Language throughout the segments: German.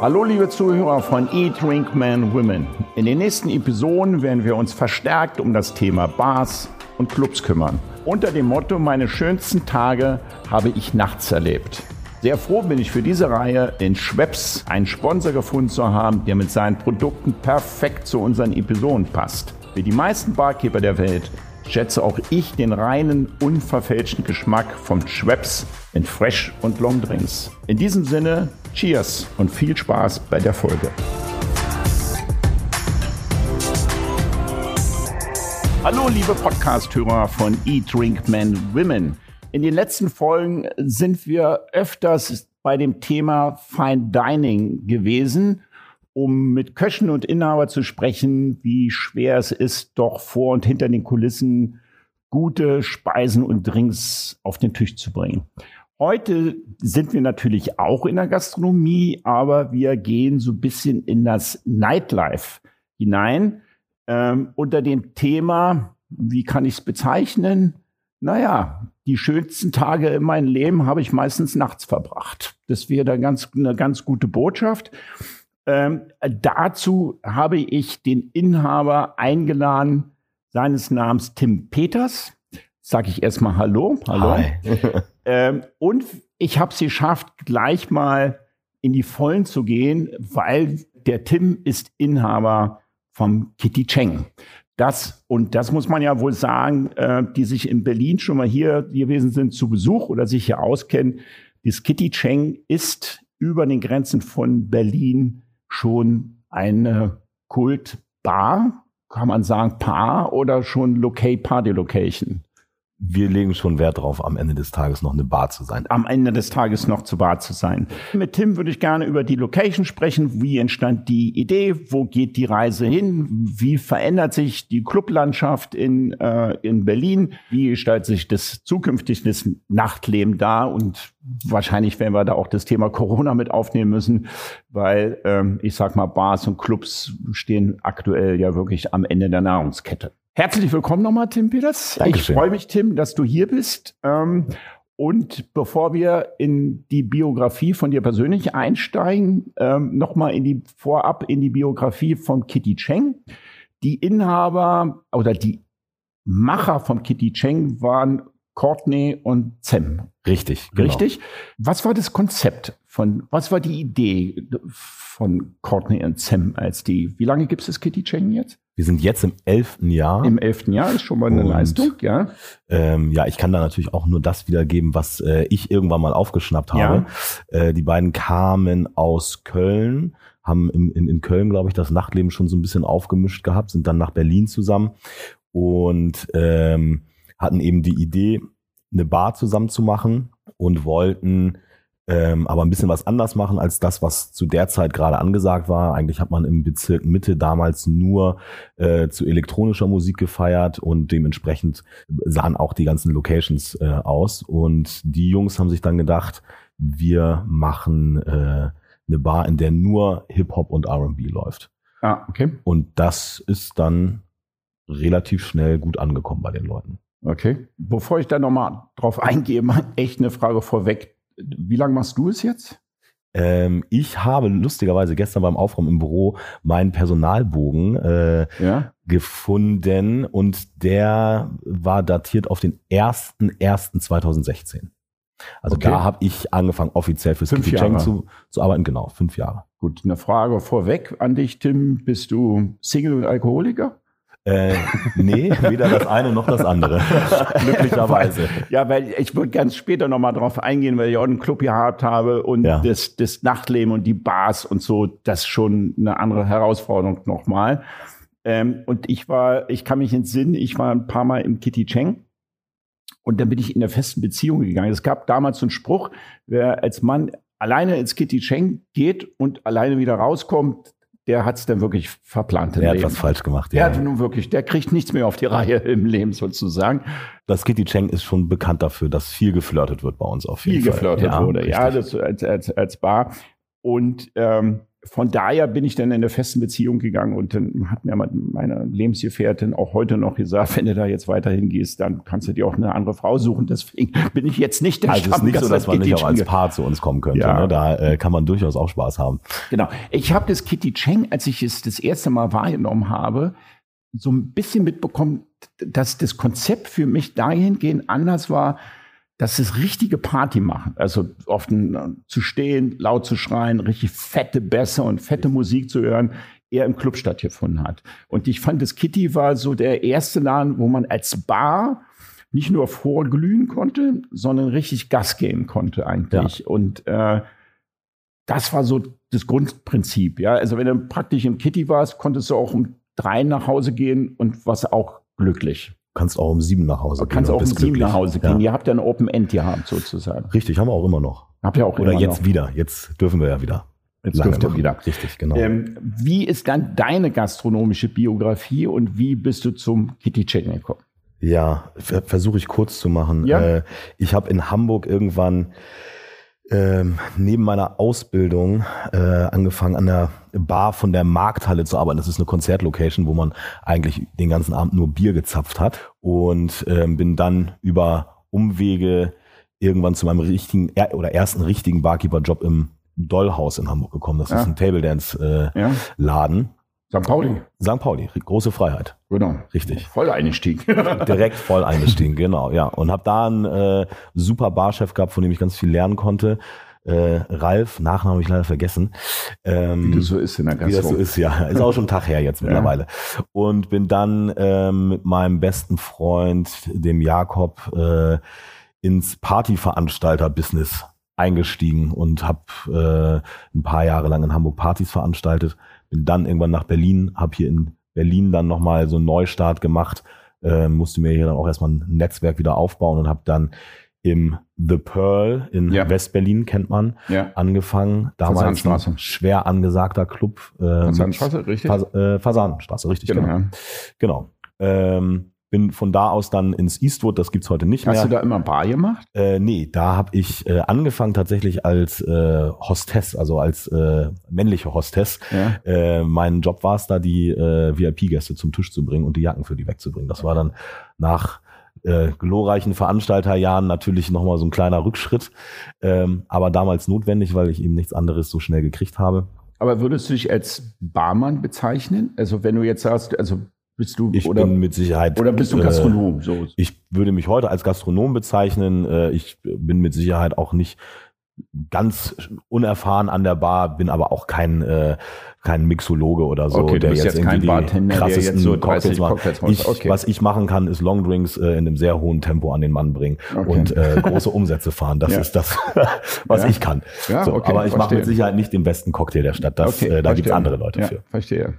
Hallo liebe Zuhörer von Eat, Drink, Man, Women. In den nächsten Episoden werden wir uns verstärkt um das Thema Bars und Clubs kümmern. Unter dem Motto Meine schönsten Tage habe ich nachts erlebt. Sehr froh bin ich für diese Reihe in Schweppes einen Sponsor gefunden zu haben, der mit seinen Produkten perfekt zu unseren Episoden passt. Wie die meisten Barkeeper der Welt schätze auch ich den reinen, unverfälschten Geschmack von Schweppes in Fresh und Long Drinks. In diesem Sinne, Cheers und viel Spaß bei der Folge. Hallo liebe Podcast-Hörer von Eat, Drink, Men, Women. In den letzten Folgen sind wir öfters bei dem Thema Fine Dining gewesen um mit Köchen und Inhaber zu sprechen, wie schwer es ist, doch vor und hinter den Kulissen gute Speisen und Drinks auf den Tisch zu bringen. Heute sind wir natürlich auch in der Gastronomie, aber wir gehen so ein bisschen in das Nightlife hinein ähm, unter dem Thema, wie kann ich es bezeichnen? Naja, die schönsten Tage in meinem Leben habe ich meistens nachts verbracht. Das wäre da ganz, eine ganz gute Botschaft. Ähm, dazu habe ich den Inhaber eingeladen, seines Namens Tim Peters. Sag ich erstmal Hallo. Hallo. ähm, und ich habe es geschafft, gleich mal in die Vollen zu gehen, weil der Tim ist Inhaber vom Kitty Cheng. Das, und das muss man ja wohl sagen, äh, die sich in Berlin schon mal hier gewesen sind zu Besuch oder sich hier auskennen. Das Kitty Cheng ist über den Grenzen von Berlin schon eine Kultbar, kann man sagen, Paar oder schon Locate Party Location? Wir legen schon Wert darauf, am Ende des Tages noch eine Bar zu sein. Am Ende des Tages noch zu Bar zu sein. Mit Tim würde ich gerne über die Location sprechen. Wie entstand die Idee? Wo geht die Reise hin? Wie verändert sich die Clublandschaft in, äh, in Berlin? Wie gestaltet sich das zukünftig das Nachtleben da? Und wahrscheinlich werden wir da auch das Thema Corona mit aufnehmen müssen, weil ähm, ich sag mal, Bars und Clubs stehen aktuell ja wirklich am Ende der Nahrungskette. Herzlich willkommen nochmal, Tim Peters. Dankeschön. Ich freue mich, Tim, dass du hier bist. Ähm, und bevor wir in die Biografie von dir persönlich einsteigen, ähm, nochmal in die vorab in die Biografie von Kitty Cheng. Die Inhaber oder die Macher von Kitty Cheng waren Courtney und Zem. Richtig, genau. richtig. Was war das Konzept von, was war die Idee von Courtney und Zem als die, wie lange gibt es das Kitty Cheng jetzt? Wir sind jetzt im elften Jahr. Im elften Jahr ist schon mal eine und, Leistung, ja. Ähm, ja, ich kann da natürlich auch nur das wiedergeben, was äh, ich irgendwann mal aufgeschnappt habe. Ja. Äh, die beiden kamen aus Köln, haben im, in, in Köln, glaube ich, das Nachtleben schon so ein bisschen aufgemischt gehabt, sind dann nach Berlin zusammen und ähm, hatten eben die Idee, eine Bar zusammen zu machen und wollten ähm, aber ein bisschen was anders machen als das, was zu der Zeit gerade angesagt war. Eigentlich hat man im Bezirk Mitte damals nur äh, zu elektronischer Musik gefeiert und dementsprechend sahen auch die ganzen Locations äh, aus. Und die Jungs haben sich dann gedacht, wir machen äh, eine Bar, in der nur Hip-Hop und RB läuft. Ah, okay. Und das ist dann relativ schnell gut angekommen bei den Leuten. Okay. Bevor ich da nochmal drauf eingehe, mal echt eine Frage vorweg. Wie lange machst du es jetzt? Ähm, ich habe lustigerweise gestern beim Aufräumen im Büro meinen Personalbogen äh, ja? gefunden und der war datiert auf den 1.1.2016. Also okay. da habe ich angefangen, offiziell fürs fünf Jahre. zu, zu arbeiten. Genau, fünf Jahre. Gut, eine Frage vorweg an dich, Tim. Bist du Single und Alkoholiker? Äh, nee, weder das eine noch das andere. Glücklicherweise. Ja, weil ich würde ganz später nochmal drauf eingehen, weil ich auch einen Club gehabt habe und ja. das, das Nachtleben und die Bars und so, das ist schon eine andere Herausforderung nochmal. Ähm, und ich war, ich kann mich entsinnen, ich war ein paar Mal im Kitty Cheng und dann bin ich in der festen Beziehung gegangen. Es gab damals so einen Spruch, wer als Mann alleine ins Kitty Cheng geht und alleine wieder rauskommt, der hat es dann wirklich verplant. Der hat was falsch gemacht, ja. Der hat nun wirklich, der kriegt nichts mehr auf die Reihe im Leben sozusagen. Das Kitty Cheng ist schon bekannt dafür, dass viel geflirtet wird bei uns auf jeden viel Fall. Viel geflirtet ja, wurde, richtig. ja, das als, als, als Bar. Und ähm, von daher bin ich dann in eine festen Beziehung gegangen und dann hat mir meine Lebensgefährtin auch heute noch gesagt, wenn du da jetzt weiterhin gehst, dann kannst du dir auch eine andere Frau suchen. Deswegen bin ich jetzt nicht der Also es ist nicht so, dass man nicht auch als Paar zu uns kommen könnte. Ja. Ne? Da äh, kann man durchaus auch Spaß haben. Genau. Ich habe das Kitty Cheng, als ich es das erste Mal wahrgenommen habe, so ein bisschen mitbekommen, dass das Konzept für mich dahingehend anders war, dass es richtige Party machen. Also oft äh, zu stehen, laut zu schreien, richtig fette Bässe und fette Musik zu hören, eher im Club stattgefunden hat. Und ich fand, das Kitty war so der erste Laden, wo man als Bar nicht nur vorglühen konnte, sondern richtig Gas geben konnte eigentlich. Ja. Und äh, das war so das Grundprinzip. Ja, also wenn du praktisch im Kitty warst, konntest du auch um drei nach Hause gehen und warst auch glücklich kannst auch um sieben nach Hause gehen. Kannst auch um sieben nach Hause gehen. Ja. Ihr habt ja ein Open End gehabt sozusagen. Richtig, haben wir auch immer noch. Habt ihr auch Oder jetzt noch. wieder. Jetzt dürfen wir ja wieder. Jetzt dürft ihr wieder. Richtig, genau. Ähm, wie ist dann deine gastronomische Biografie und wie bist du zum Kitty Cheng gekommen? Ja, versuche ich kurz zu machen. Ja? Äh, ich habe in Hamburg irgendwann ähm, neben meiner Ausbildung äh, angefangen an der Bar von der Markthalle zu arbeiten. Das ist eine Konzertlocation, wo man eigentlich den ganzen Abend nur Bier gezapft hat und ähm, bin dann über Umwege irgendwann zu meinem richtigen oder ersten richtigen Barkeeper-Job im Dollhaus in Hamburg gekommen. Das ja. ist ein Table Dance äh, ja. Laden. St. Pauli. St. Pauli, große Freiheit. Genau. Richtig. Voll eingestiegen. Direkt voll eingestiegen, genau, ja. Und habe da einen äh, super Barchef gehabt, von dem ich ganz viel lernen konnte. Äh, Ralf, Nachnamen habe ich leider vergessen. Ähm, wie das so ist in der Gastro. Wie das so ist, ja. Ist auch schon ein Tag her jetzt mittlerweile. Ja. Und bin dann ähm, mit meinem besten Freund, dem Jakob, äh, ins Partyveranstalter-Business eingestiegen und habe äh, ein paar Jahre lang in Hamburg Partys veranstaltet bin dann irgendwann nach Berlin, habe hier in Berlin dann nochmal so einen Neustart gemacht, äh, musste mir hier dann auch erstmal ein Netzwerk wieder aufbauen und habe dann im The Pearl in ja. West-Berlin, kennt man, ja. angefangen. Damals ein schwer angesagter Club. Ähm, Fasanstraße, richtig? Fas äh, Fasanstraße, richtig, genau. Genau. Ja. genau. Ähm, bin von da aus dann ins Eastwood, das gibt's heute nicht Hast mehr. Hast du da immer Bar gemacht? Äh, nee, da habe ich äh, angefangen tatsächlich als äh, Hostess, also als äh, männliche Hostess. Ja. Äh, mein Job war es da, die äh, VIP-Gäste zum Tisch zu bringen und die Jacken für die wegzubringen. Das war dann nach äh, glorreichen Veranstalterjahren natürlich nochmal so ein kleiner Rückschritt, ähm, aber damals notwendig, weil ich eben nichts anderes so schnell gekriegt habe. Aber würdest du dich als Barmann bezeichnen? Also wenn du jetzt sagst, also bist du ich oder, bin mit Sicherheit oder bist du Gastronom? Äh, so. Ich würde mich heute als Gastronom bezeichnen. Äh, ich bin mit Sicherheit auch nicht ganz unerfahren an der Bar, bin aber auch kein äh, kein Mixologe oder so, okay, der jetzt, jetzt irgendwie Bartender, krassesten so Cocktails macht. Ich, okay. Was ich machen kann, ist Longdrinks äh, in einem sehr hohen Tempo an den Mann bringen okay. und äh, große Umsätze fahren. Das ja. ist das, was ja. ich kann. Ja, so, aber ich mache mit Sicherheit nicht den besten Cocktail der Stadt. Das, äh, da gibt's andere Leute für. Verstehe.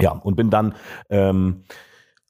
Ja, und bin dann, ähm,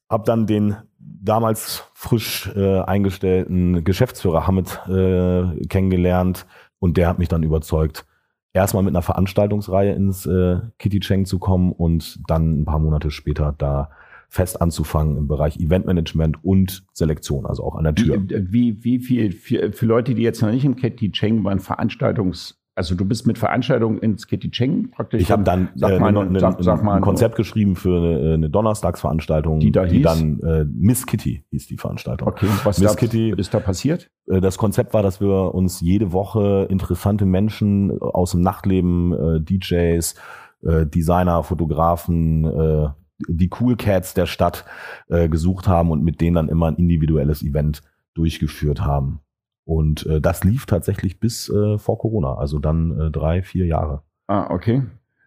hab dann den damals frisch äh, eingestellten Geschäftsführer Hamid äh, kennengelernt und der hat mich dann überzeugt, erstmal mit einer Veranstaltungsreihe ins äh, Kitty Cheng zu kommen und dann ein paar Monate später da fest anzufangen im Bereich Eventmanagement und Selektion, also auch an der Tür. Wie, wie, wie viel für, für Leute, die jetzt noch nicht im Kitty Cheng waren, Veranstaltungs also du bist mit Veranstaltungen ins Kitty Cheng praktisch. Ich habe dann sag äh, mal, ne, sag, sag mal, ein Konzept geschrieben für eine, eine Donnerstagsveranstaltung, die, da die dann äh, Miss Kitty hieß die Veranstaltung. Okay, was Miss da, Kitty, ist da passiert? Äh, das Konzept war, dass wir uns jede Woche interessante Menschen aus dem Nachtleben, äh, DJs, äh, Designer, Fotografen, äh, die Cool Cats der Stadt äh, gesucht haben und mit denen dann immer ein individuelles Event durchgeführt haben. Und äh, das lief tatsächlich bis äh, vor Corona, also dann äh, drei, vier Jahre. Ah, okay.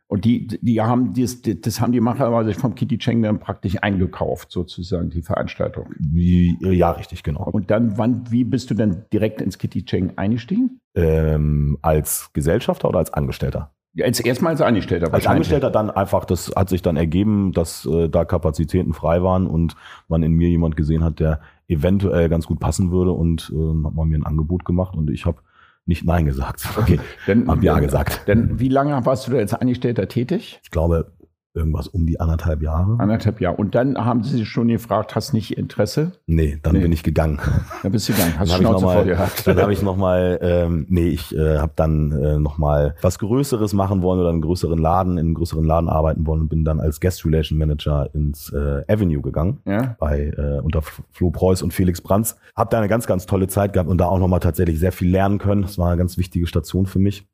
Und die, die haben das, das haben die Macher aber sich vom Kitty Cheng dann praktisch eingekauft, sozusagen, die Veranstaltung. Wie, ja, richtig, genau. Und dann, wann, wie bist du denn direkt ins Kitty Cheng eingestiegen? Ähm, als Gesellschafter oder als Angestellter? Als erstmal als Angestellter. Als Angestellter dann einfach, das hat sich dann ergeben, dass äh, da Kapazitäten frei waren und man in mir jemand gesehen hat, der eventuell ganz gut passen würde und äh, hat man mir ein Angebot gemacht und ich habe nicht Nein gesagt. Okay, dann hab Ja gesagt. Denn wie lange warst du da als Angestellter tätig? Ich glaube irgendwas um die anderthalb Jahre. Anderthalb Jahre. Und dann haben sie sich schon gefragt, hast nicht Interesse? Nee, dann nee. bin ich gegangen. Dann bist du gegangen. Hast dann Schnauze vor dir Dann habe ich nochmal, ähm, nee, ich äh, habe dann äh, nochmal was Größeres machen wollen oder einen größeren Laden, in einem größeren Laden arbeiten wollen und bin dann als Guest Relation Manager ins äh, Avenue gegangen. Ja. Bei äh, unter Flo Preuß und Felix Brands. Hab da eine ganz, ganz tolle Zeit gehabt und da auch nochmal tatsächlich sehr viel lernen können. Das war eine ganz wichtige Station für mich.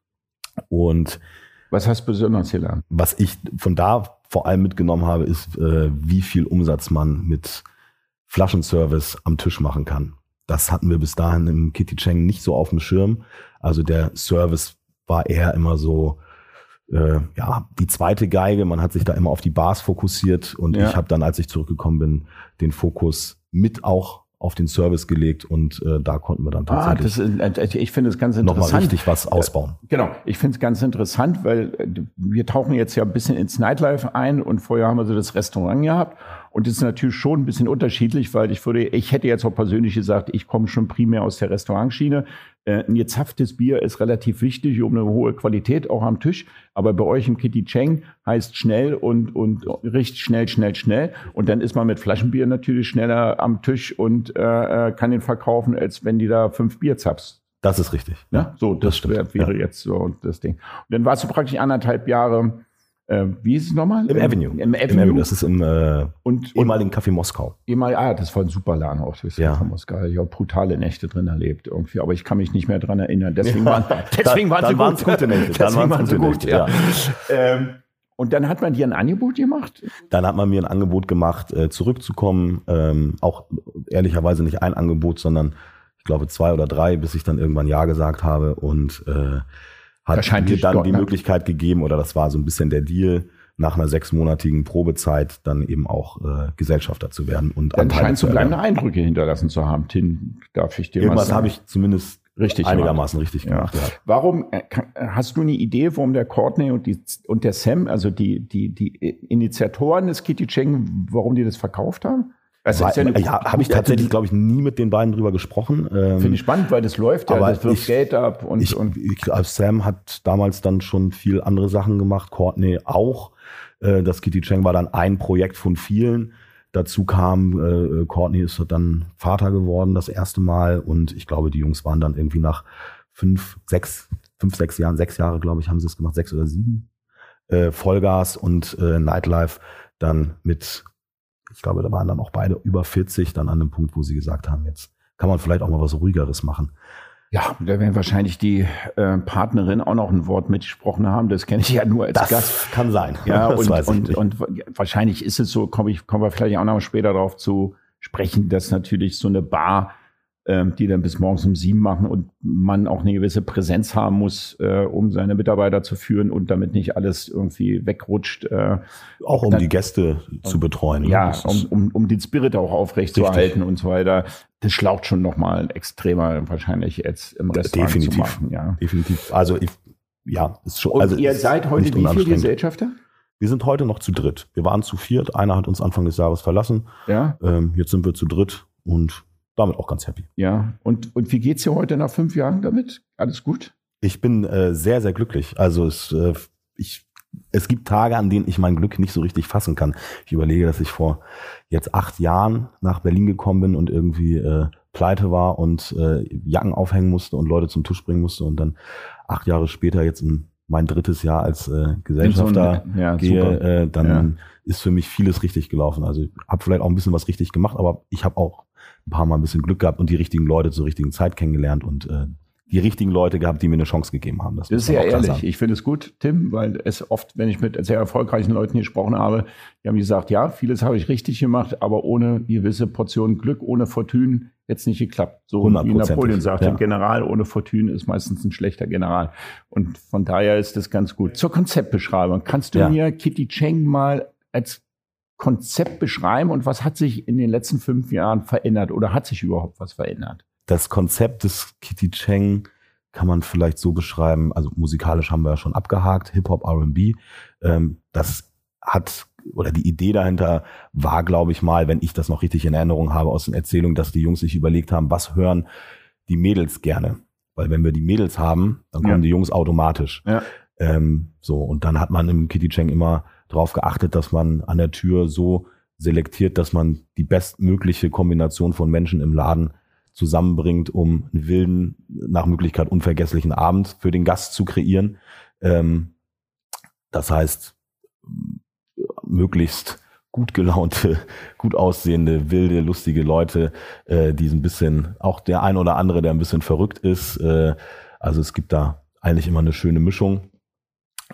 Und was hast du besonders gelernt? Was ich von da vor allem mitgenommen habe, ist, äh, wie viel Umsatz man mit Flaschenservice am Tisch machen kann. Das hatten wir bis dahin im Kitty Cheng nicht so auf dem Schirm. Also der Service war eher immer so, äh, ja, die zweite Geige. Man hat sich da immer auf die Bars fokussiert und ja. ich habe dann, als ich zurückgekommen bin, den Fokus mit auch auf den Service gelegt und äh, da konnten wir dann ah, tatsächlich. Ah, das ist, ich finde es ganz interessant. Nochmal richtig was ausbauen. Äh, genau, ich finde es ganz interessant, weil äh, wir tauchen jetzt ja ein bisschen ins Nightlife ein und vorher haben wir so das Restaurant gehabt und das ist natürlich schon ein bisschen unterschiedlich, weil ich würde, ich hätte jetzt auch persönlich gesagt, ich komme schon primär aus der Restaurantschiene. Äh, ein gezapftes Bier ist relativ wichtig, um eine hohe Qualität auch am Tisch. Aber bei euch im Kitty Cheng heißt schnell und, und richtig schnell, schnell, schnell. Und dann ist man mit Flaschenbier natürlich schneller am Tisch und äh, äh kann den verkaufen, als wenn die da fünf Bier zapfst. Das ist richtig. Ja, so, das, das wär, wäre jetzt so das Ding. Und dann warst du praktisch anderthalb Jahre äh, wie ist es nochmal? Im, Im Avenue. Im Avenue. Im Avenue. Das ist im äh, und, ehemaligen Café Moskau. Ehemal, ah, das war ein super Laden auch. Das ja. Café Moskau. Ich habe brutale Nächte drin erlebt irgendwie, aber ich kann mich nicht mehr dran erinnern. Deswegen waren, deswegen da, waren sie gut. gute Nächte. Dann deswegen waren sie gut, Nächte, ja. ja. Ähm, und dann hat man dir ein Angebot gemacht? Dann hat man mir ein Angebot gemacht, äh, zurückzukommen. Ähm, auch ehrlicherweise nicht ein Angebot, sondern ich glaube zwei oder drei, bis ich dann irgendwann Ja gesagt habe und äh, hat mir dann die Möglichkeit gegeben, oder das war so ein bisschen der Deal, nach einer sechsmonatigen Probezeit dann eben auch äh, Gesellschafter zu werden und dann scheint zu bleibende Eindrücke hinterlassen zu haben. Tim, darf ich dir Irgendwas habe ich zumindest richtig einigermaßen gemacht. richtig gemacht. Ja. Ja. Warum äh, hast du eine Idee, warum der Courtney und, die, und der Sam, also die, die, die Initiatoren des Kitty Cheng, warum die das verkauft haben? Also ja, ja habe ich tatsächlich, glaube ich, nie mit den beiden drüber gesprochen. Ähm, Finde ich spannend, weil das läuft ja, das wirft ich, Geld ab. Und, ich, und ich, Sam hat damals dann schon viel andere Sachen gemacht, Courtney auch. Äh, das Kitty Cheng war dann ein Projekt von vielen. Dazu kam, äh, Courtney ist dann Vater geworden das erste Mal und ich glaube, die Jungs waren dann irgendwie nach fünf, sechs, fünf, sechs Jahren, sechs Jahre, glaube ich, haben sie es gemacht, sechs oder sieben. Äh, Vollgas und äh, Nightlife dann mit ich glaube, da waren dann auch beide über 40 dann an dem Punkt, wo sie gesagt haben, jetzt kann man vielleicht auch mal was ruhigeres machen. Ja, da werden wahrscheinlich die äh, Partnerin auch noch ein Wort mitgesprochen haben. Das kenne ich ja nur als das Gast. Kann sein. Ja, das und, und, und, wahrscheinlich ist es so, komme ich, kommen wir vielleicht auch noch später darauf zu sprechen, dass natürlich so eine Bar ähm, die dann bis morgens um sieben machen und man auch eine gewisse Präsenz haben muss, äh, um seine Mitarbeiter zu führen und damit nicht alles irgendwie wegrutscht. Äh, auch um dann, die Gäste zu betreuen. Ne? Ja, um, um, um den Spirit auch aufrecht zu erhalten und so weiter. Das schlaucht schon nochmal extremer wahrscheinlich jetzt im Restaurant Definitiv. zu machen. Ja. Definitiv. Also ich, ja, ist schon. Und also ihr seid heute wie viele Gesellschafter? Wir sind heute noch zu dritt. Wir waren zu viert. Einer hat uns Anfang des Jahres verlassen. Ja. Ähm, jetzt sind wir zu dritt und damit auch ganz happy. Ja, und, und wie geht's dir heute nach fünf Jahren damit? Alles gut? Ich bin äh, sehr, sehr glücklich. Also es, äh, ich, es gibt Tage, an denen ich mein Glück nicht so richtig fassen kann. Ich überlege, dass ich vor jetzt acht Jahren nach Berlin gekommen bin und irgendwie äh, pleite war und äh, Jacken aufhängen musste und Leute zum Tisch bringen musste und dann acht Jahre später jetzt in mein drittes Jahr als äh, Gesellschafter so ja, gehe, äh, dann ja. ist für mich vieles richtig gelaufen. Also ich habe vielleicht auch ein bisschen was richtig gemacht, aber ich habe auch ein paar Mal ein bisschen Glück gehabt und die richtigen Leute zur richtigen Zeit kennengelernt und äh, die richtigen Leute gehabt, die mir eine Chance gegeben haben. Das, das ist sehr ehrlich. Ich finde es gut, Tim, weil es oft, wenn ich mit sehr erfolgreichen Leuten gesprochen habe, die haben gesagt, ja, vieles habe ich richtig gemacht, aber ohne gewisse Portion Glück, ohne Fortune, jetzt nicht geklappt. So wie Napoleon sagt, ja. ein General ohne Fortune ist meistens ein schlechter General. Und von daher ist das ganz gut. Zur Konzeptbeschreibung. Kannst du ja. mir Kitty Cheng mal als Konzept beschreiben und was hat sich in den letzten fünf Jahren verändert oder hat sich überhaupt was verändert? Das Konzept des Kitty Cheng kann man vielleicht so beschreiben, also musikalisch haben wir ja schon abgehakt, Hip-Hop, R&B. Ähm, das hat, oder die Idee dahinter war, glaube ich mal, wenn ich das noch richtig in Erinnerung habe aus den Erzählungen, dass die Jungs sich überlegt haben, was hören die Mädels gerne? Weil wenn wir die Mädels haben, dann kommen ja. die Jungs automatisch. Ja. Ähm, so, und dann hat man im Kitty Cheng immer darauf geachtet, dass man an der Tür so selektiert, dass man die bestmögliche Kombination von Menschen im Laden zusammenbringt, um einen wilden, nach Möglichkeit unvergesslichen Abend für den Gast zu kreieren. Ähm, das heißt, möglichst gut gelaunte, gut aussehende, wilde, lustige Leute, äh, die ein bisschen, auch der ein oder andere, der ein bisschen verrückt ist. Äh, also es gibt da eigentlich immer eine schöne Mischung.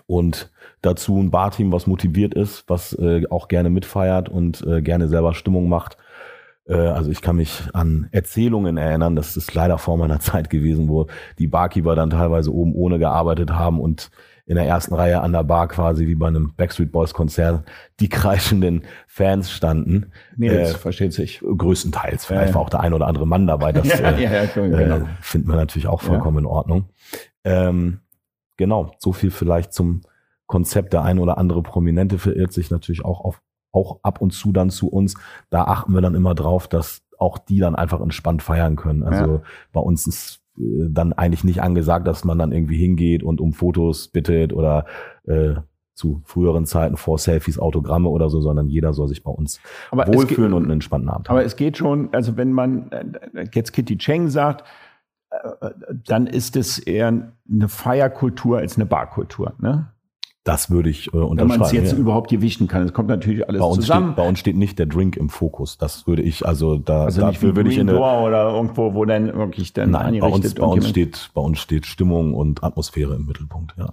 Und dazu ein Barteam, was motiviert ist, was äh, auch gerne mitfeiert und äh, gerne selber Stimmung macht. Äh, also ich kann mich an Erzählungen erinnern, das ist leider vor meiner Zeit gewesen, wo die Barkeeper dann teilweise oben ohne gearbeitet haben und in der ersten Reihe an der Bar quasi wie bei einem Backstreet Boys Konzert die kreischenden Fans standen. Mädels, äh, versteht sich. Größtenteils. Vielleicht ja, war auch der ein oder andere Mann dabei. Das ja, äh, ja, genau. äh, finden wir natürlich auch vollkommen in Ordnung. Ähm, genau, so viel vielleicht zum Konzept. Der ein oder andere Prominente verirrt sich natürlich auch auf, auch ab und zu dann zu uns. Da achten wir dann immer drauf, dass auch die dann einfach entspannt feiern können. Also bei uns ist dann eigentlich nicht angesagt, dass man dann irgendwie hingeht und um Fotos bittet oder äh, zu früheren Zeiten vor Selfies Autogramme oder so, sondern jeder soll sich bei uns aber wohlfühlen geht, und einen entspannten Abend haben. Aber es geht schon, also wenn man äh, jetzt Kitty Cheng sagt, äh, dann ist es eher eine Feierkultur als eine Barkultur. Ne? Das würde ich äh, unterschreiben. Wenn man es jetzt ja. überhaupt gewichten kann. Es kommt natürlich alles bei uns zusammen. Steht, bei uns steht nicht der Drink im Fokus. Das würde ich, also da also dafür würde ich in eine, oder irgendwo, wo dann wirklich dann nein, bei uns, bei uns steht, bei uns steht Stimmung und Atmosphäre im Mittelpunkt. Ja.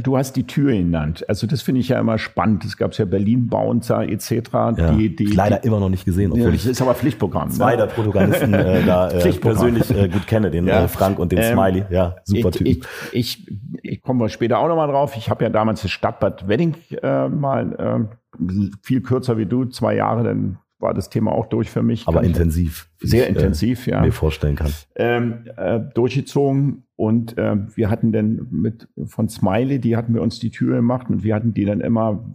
Du hast die Tür genannt. Also das finde ich ja immer spannend. Es gab ja Berlin Bouncer etc. Ja, die, die, leider die, immer noch nicht gesehen. Obwohl ja, das ist aber Pflichtprogramm. Ne? Zwei der Protagonisten äh, da äh, persönlich äh, gut kenne, den ja. äh, Frank und den ähm, Smiley. Ja, super ich, Typ. Ich, ich, ich komme später auch nochmal drauf. Ich habe ja damals das Stadtbad Wedding äh, mal äh, viel kürzer wie du, zwei Jahre, dann war das Thema auch durch für mich. Aber intensiv. Sehr ich, äh, intensiv, äh, ja. Mir vorstellen kann. Ähm, äh, durchgezogen und äh, wir hatten dann mit von Smiley, die hatten wir uns die Tür gemacht und wir hatten die dann immer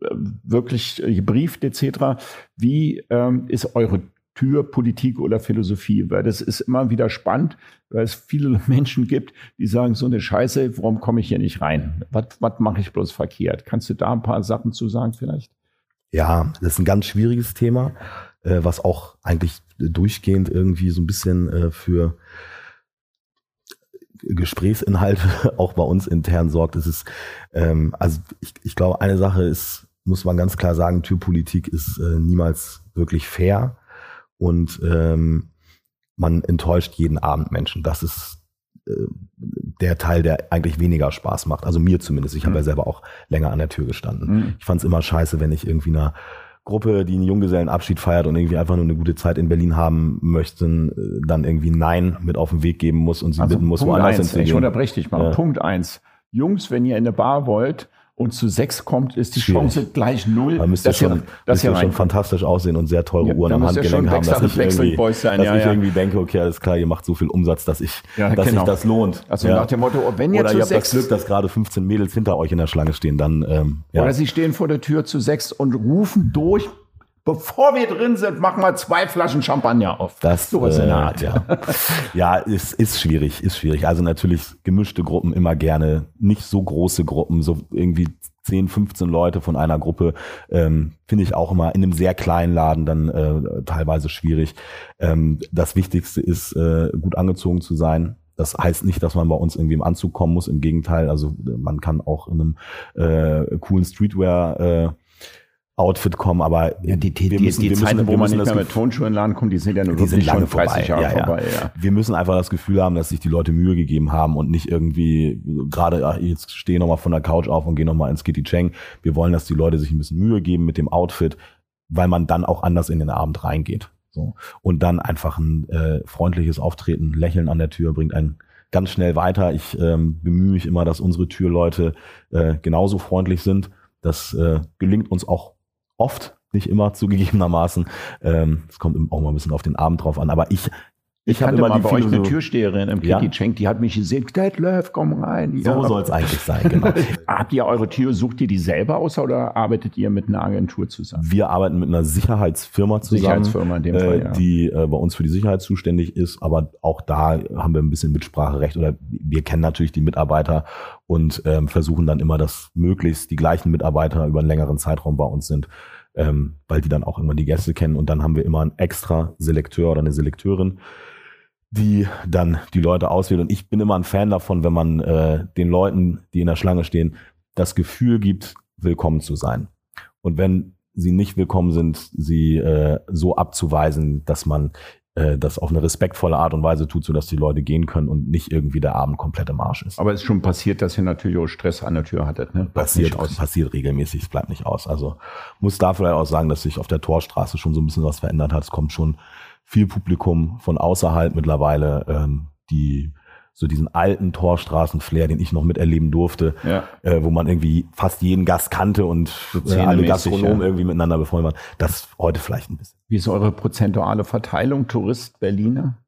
äh, wirklich gebrieft etc. Wie ähm, ist eure Tür Politik oder Philosophie? Weil das ist immer wieder spannend, weil es viele Menschen gibt, die sagen, so eine Scheiße, warum komme ich hier nicht rein? Was, was mache ich bloß verkehrt? Kannst du da ein paar Sachen zu sagen vielleicht? Ja, das ist ein ganz schwieriges Thema, äh, was auch eigentlich durchgehend irgendwie so ein bisschen äh, für Gesprächsinhalte auch bei uns intern sorgt. Es ist, ähm, also ich, ich glaube, eine Sache ist, muss man ganz klar sagen, Türpolitik ist äh, niemals wirklich fair und ähm, man enttäuscht jeden Abend Menschen. Das ist äh, der Teil, der eigentlich weniger Spaß macht. Also mir zumindest. Ich mhm. habe ja selber auch länger an der Tür gestanden. Mhm. Ich fand es immer scheiße, wenn ich irgendwie einer Gruppe, die einen Junggesellenabschied feiert und irgendwie einfach nur eine gute Zeit in Berlin haben möchten, äh, dann irgendwie Nein mit auf den Weg geben muss und sie also bitten muss, Punkt woanders hinzugehen. Ich unterbreche dich mal. Ja. Punkt eins. Jungs, wenn ihr in eine Bar wollt, und zu sechs kommt, ist die Schwierig. Chance gleich null. Da müsst ihr schon, das müsst schon fantastisch aussehen und sehr teure ja, Uhren am Handgelenk haben, dass ich, irgendwie, sein, dass ja, ich ja. irgendwie denke, okay, alles klar, ihr macht so viel Umsatz, dass ich, dass genau. sich das lohnt. Also nach dem Motto, wenn ihr Oder zu ihr habt sechs, das Glück, dass gerade 15 Mädels hinter euch in der Schlange stehen, dann, ähm, ja. Oder sie stehen vor der Tür zu sechs und rufen durch, bevor wir drin sind, machen wir zwei Flaschen Champagner auf. Das so was äh, in der Art, ja. ja, ist, ist schwierig, ist schwierig. Also natürlich gemischte Gruppen immer gerne, nicht so große Gruppen, so irgendwie 10, 15 Leute von einer Gruppe, ähm, finde ich auch immer in einem sehr kleinen Laden dann äh, teilweise schwierig. Ähm, das Wichtigste ist, äh, gut angezogen zu sein. Das heißt nicht, dass man bei uns irgendwie im Anzug kommen muss. Im Gegenteil, also man kann auch in einem äh, coolen Streetwear äh, Outfit kommen, aber ja, die, die, die, müssen, die Zeiten, wo man nicht mehr mit Tonschuhen Laden kommt, die sind ja nur wirklich lange schon 30 Jahre ja, vorbei. Ja. Wir müssen einfach das Gefühl haben, dass sich die Leute Mühe gegeben haben und nicht irgendwie gerade, jetzt stehe nochmal von der Couch auf und gehe nochmal ins Kitty Cheng. Wir wollen, dass die Leute sich ein bisschen Mühe geben mit dem Outfit, weil man dann auch anders in den Abend reingeht. So. Und dann einfach ein äh, freundliches Auftreten, Lächeln an der Tür bringt einen ganz schnell weiter. Ich ähm, bemühe mich immer, dass unsere Türleute äh, genauso freundlich sind. Das äh, gelingt uns auch oft, nicht immer zugegebenermaßen. Ähm, es kommt auch mal ein bisschen auf den Abend drauf an. Aber ich Ich, ich hatte mal bei euch eine Türsteherin im? Kitty die hat mich gesehen, Detlef, komm rein. So soll es eigentlich sein, genau. Habt ihr eure Tür, sucht ihr die selber aus oder arbeitet ihr mit einer Agentur zusammen? Wir arbeiten mit einer Sicherheitsfirma zusammen, Sicherheitsfirma in dem äh, Fall, ja. die äh, bei uns für die Sicherheit zuständig ist, aber auch da haben wir ein bisschen Mitspracherecht oder wir kennen natürlich die Mitarbeiter und ähm, versuchen dann immer, dass möglichst die gleichen Mitarbeiter über einen längeren Zeitraum bei uns sind ähm, weil die dann auch immer die Gäste kennen. Und dann haben wir immer einen extra Selekteur oder eine Selekteurin, die dann die Leute auswählt. Und ich bin immer ein Fan davon, wenn man äh, den Leuten, die in der Schlange stehen, das Gefühl gibt, willkommen zu sein. Und wenn sie nicht willkommen sind, sie äh, so abzuweisen, dass man äh, das auf eine respektvolle Art und Weise tut, sodass die Leute gehen können und nicht irgendwie der Abend komplett im Arsch ist. Aber es ist schon passiert, dass ihr natürlich auch Stress an der Tür hattet, ne? Passiert, passiert regelmäßig, es bleibt nicht aus. Also muss da vielleicht auch sagen, dass sich auf der Torstraße schon so ein bisschen was verändert hat. Es kommt schon viel Publikum von außerhalb mittlerweile, ähm, die so diesen alten Torstraßen-Flair, den ich noch miterleben durfte, ja. äh, wo man irgendwie fast jeden Gast kannte und äh, alle Gastronomen ja. irgendwie miteinander befreundet waren. Das heute vielleicht ein bisschen. Wie ist eure prozentuale Verteilung Tourist Berliner?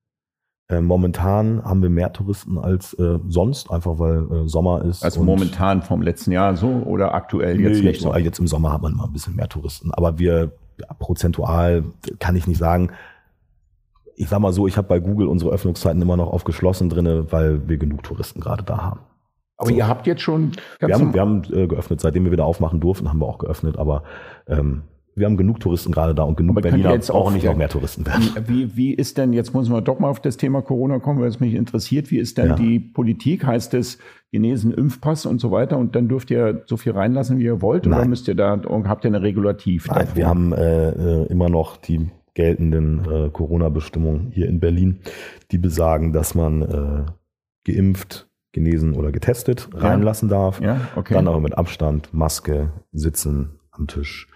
Äh, momentan haben wir mehr Touristen als äh, sonst, einfach weil äh, Sommer ist. Also momentan vom letzten Jahr so oder aktuell jetzt nee, nicht so? Jetzt im Sommer hat man mal ein bisschen mehr Touristen. Aber wir prozentual kann ich nicht sagen ich sag mal so, ich habe bei Google unsere Öffnungszeiten immer noch aufgeschlossen drinne, weil wir genug Touristen gerade da haben. Aber so. ihr habt jetzt schon. Wir haben, wir haben äh, geöffnet, seitdem wir wieder aufmachen durften, haben wir auch geöffnet. Aber ähm, wir haben genug Touristen gerade da und genug aber Berliner jetzt auch nicht noch mehr Touristen werden. Wie, wie ist denn, jetzt muss man doch mal auf das Thema Corona kommen, weil es mich interessiert, wie ist denn ja. die Politik? Heißt es Genesen, Impfpass und so weiter und dann dürft ihr so viel reinlassen, wie ihr wollt? Nein. Oder müsst ihr da, habt ihr eine Regulativ? Nein, wir haben äh, äh immer noch die geltenden äh, Corona-Bestimmungen hier in Berlin, die besagen, dass man äh, geimpft, genesen oder getestet reinlassen darf. Ja, okay. Dann aber mit Abstand, Maske, Sitzen am Tisch.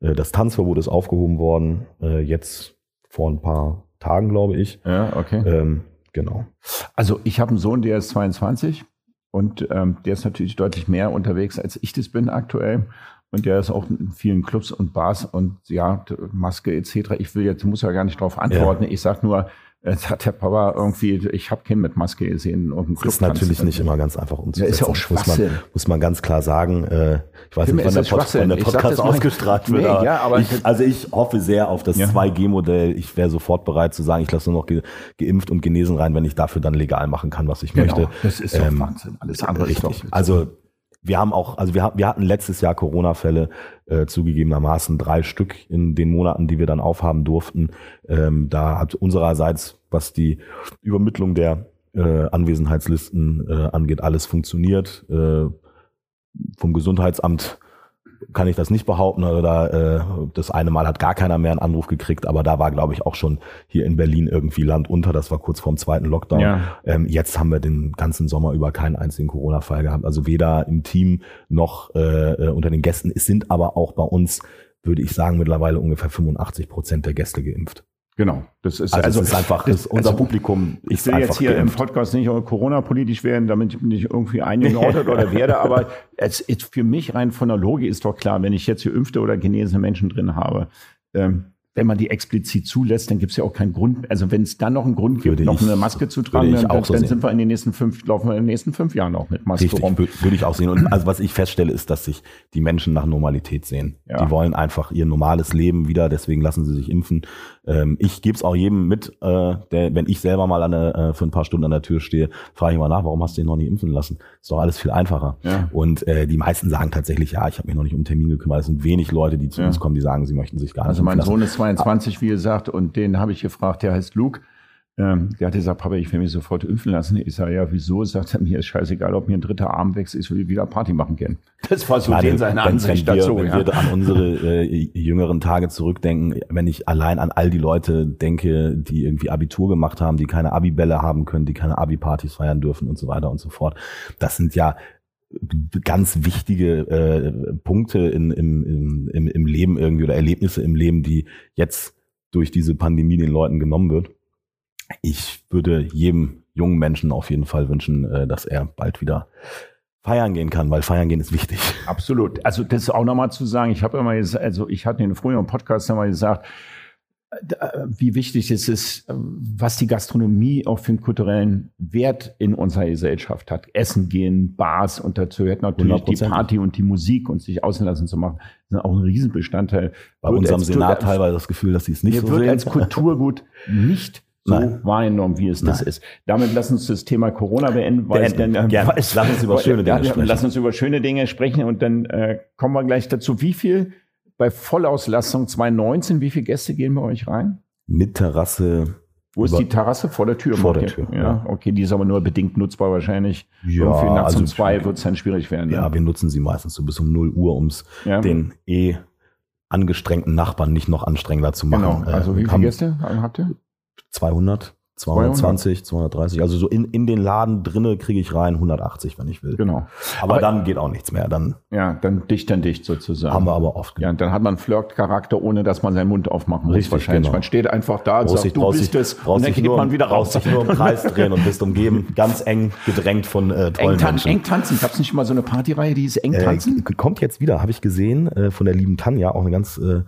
Äh, das Tanzverbot ist aufgehoben worden, äh, jetzt vor ein paar Tagen, glaube ich. Ja, okay. Ähm, genau. Also ich habe einen Sohn, der ist 22 und ähm, der ist natürlich deutlich mehr unterwegs, als ich das bin aktuell. Und der ist auch in vielen Clubs und Bars und ja, Maske etc. Ich will jetzt, muss ja gar nicht darauf antworten. Ja. Ich sag nur, Jetzt hat der Papa irgendwie, ich habe keinen mit Maske gesehen. Und Club ist natürlich nicht immer ganz einfach umzusetzen. Ja, ist ja auch Schwachsinn. Muss man, muss man ganz klar sagen. Äh, ich weiß nicht, wann der, Pod, wann der, Podcast ausgestrahlt wird. Nee, ja, aber ich, also ich hoffe sehr auf das ja. 2G-Modell. Ich wäre sofort bereit zu sagen, ich lasse nur noch ge, geimpft und genesen rein, wenn ich dafür dann legal machen kann, was ich genau, möchte. Das ist ähm, Wahnsinn. Alles andere richtig. ist doch. Also wir haben auch, also wir, wir hatten letztes Jahr Corona-Fälle äh, zugegebenermaßen drei Stück in den Monaten, die wir dann aufhaben durften. Ähm, da hat unsererseits, was die Übermittlung der äh, Anwesenheitslisten äh, angeht, alles funktioniert. Äh, vom Gesundheitsamt kann ich das nicht behaupten. Oder äh, das eine Mal hat gar keiner mehr einen Anruf gekriegt, aber da war, glaube ich, auch schon hier in Berlin irgendwie Land unter. Das war kurz vorm zweiten Lockdown. Ja. Ähm, jetzt haben wir den ganzen Sommer über keinen einzigen Corona-Fall gehabt. Also weder im Team noch äh, äh unter den Gästen. Es sind aber auch bei uns, würde ich sagen, mittlerweile ungefähr 85 Prozent der Gäste geimpft. Genau, das ist also, also ist einfach das, unser also, Publikum. Ich will jetzt hier geimpft. im Podcast nicht Corona-politisch werden, damit ich nicht irgendwie eingenordet oder werde, aber es ist für mich rein von der Logik ist doch klar, wenn ich jetzt hier impfte oder genesene Menschen drin habe, ähm, wenn man die explizit zulässt, dann gibt es ja auch keinen Grund. Also wenn es dann noch einen Grund gibt, noch eine Maske zu tragen, dann, dann, so sind wir in den nächsten fünf, laufen wir in den nächsten fünf Jahren auch mit Maske Richtig, rum. Würde ich auch sehen. Und also was ich feststelle, ist, dass sich die Menschen nach Normalität sehen. Ja. Die wollen einfach ihr normales Leben wieder, deswegen lassen sie sich impfen. Ähm, ich gebe es auch jedem mit, äh, der, wenn ich selber mal der, äh, für ein paar Stunden an der Tür stehe, frage ich mal nach, warum hast du ihn noch nicht impfen lassen? Ist doch alles viel einfacher. Ja. Und äh, die meisten sagen tatsächlich, ja, ich habe mich noch nicht um Termin gekümmert. Es sind wenig Leute, die zu ja. uns kommen, die sagen, sie möchten sich gar nicht Also mein Sohn ist 22, wie gesagt, und den habe ich gefragt, der heißt Luke. Ähm, der hat gesagt, Papa, ich will mich sofort impfen lassen. Ich sage, ja, wieso? Sagt er, mir ist scheißegal, ob mir ein dritter Arm wächst, ich will wieder Party machen gern. Das war so ja, den seine Ansicht wenn wir, dazu. Wenn ja. wir an unsere äh, jüngeren Tage zurückdenken, wenn ich allein an all die Leute denke, die irgendwie Abitur gemacht haben, die keine Abibälle haben können, die keine Abi-Partys feiern dürfen und so weiter und so fort. Das sind ja ganz wichtige äh, Punkte in, im, im, im Leben irgendwie oder Erlebnisse im Leben, die jetzt durch diese Pandemie den Leuten genommen wird ich würde jedem jungen Menschen auf jeden Fall wünschen, äh, dass er bald wieder feiern gehen kann, weil feiern gehen ist wichtig. Absolut. Also das auch nochmal zu sagen, ich habe immer gesagt, also ich hatte in früheren Podcast einmal gesagt, wie wichtig es ist, was die Gastronomie auch für einen kulturellen Wert in unserer Gesellschaft hat. Essen gehen, Bars und dazu gehört natürlich die Party und die Musik und sich auslassen zu machen, das ist auch ein Riesenbestandteil. Bei wird unserem Senat teilweise das Gefühl, dass sie es nicht so wird sehen. als Kulturgut nicht so Nein. wahrgenommen, wie es Nein. das ist. Damit lass uns das Thema Corona beenden. Weil beenden. Dann, äh, lass uns über schöne Dinge sprechen. Lass uns über schöne Dinge sprechen und dann äh, kommen wir gleich dazu. Wie viel bei Vollauslastung 2019, wie viele Gäste gehen bei euch rein? Mit Terrasse. Wo ist die Terrasse? Vor der Tür? Vor der Tür. Ja, ja, okay, die ist aber nur bedingt nutzbar wahrscheinlich. Ja, Irgendwie nachts also um zwei wird es dann schwierig werden. Ja, ne? wir nutzen sie meistens so bis um 0 Uhr, um es ja. den eh angestrengten Nachbarn nicht noch anstrengender zu machen. Genau. Also wie viele Gäste habt ihr? 200. 220, 230. Also so in, in den Laden drinne kriege ich rein 180, wenn ich will. Genau. Aber, aber, dann geht auch nichts mehr. Dann ja, dann dicht an dicht sozusagen. Haben wir aber oft. Ja, und dann hat man Flirt-Charakter, ohne dass man seinen Mund aufmachen muss. Richtig, wahrscheinlich. Genau. Man steht einfach da und sagt, du bist es. Und dann geht nur, man wieder raus. Sich nur im Kreis drehen und bist umgeben, ganz eng gedrängt von äh, tollen eng, tan Menschen. Eng tanzen. Gab es nicht mal so eine Partyreihe, die ist eng äh, tanzen? Äh, kommt jetzt wieder, habe ich gesehen, äh, von der lieben Tanja, auch eine ganz äh,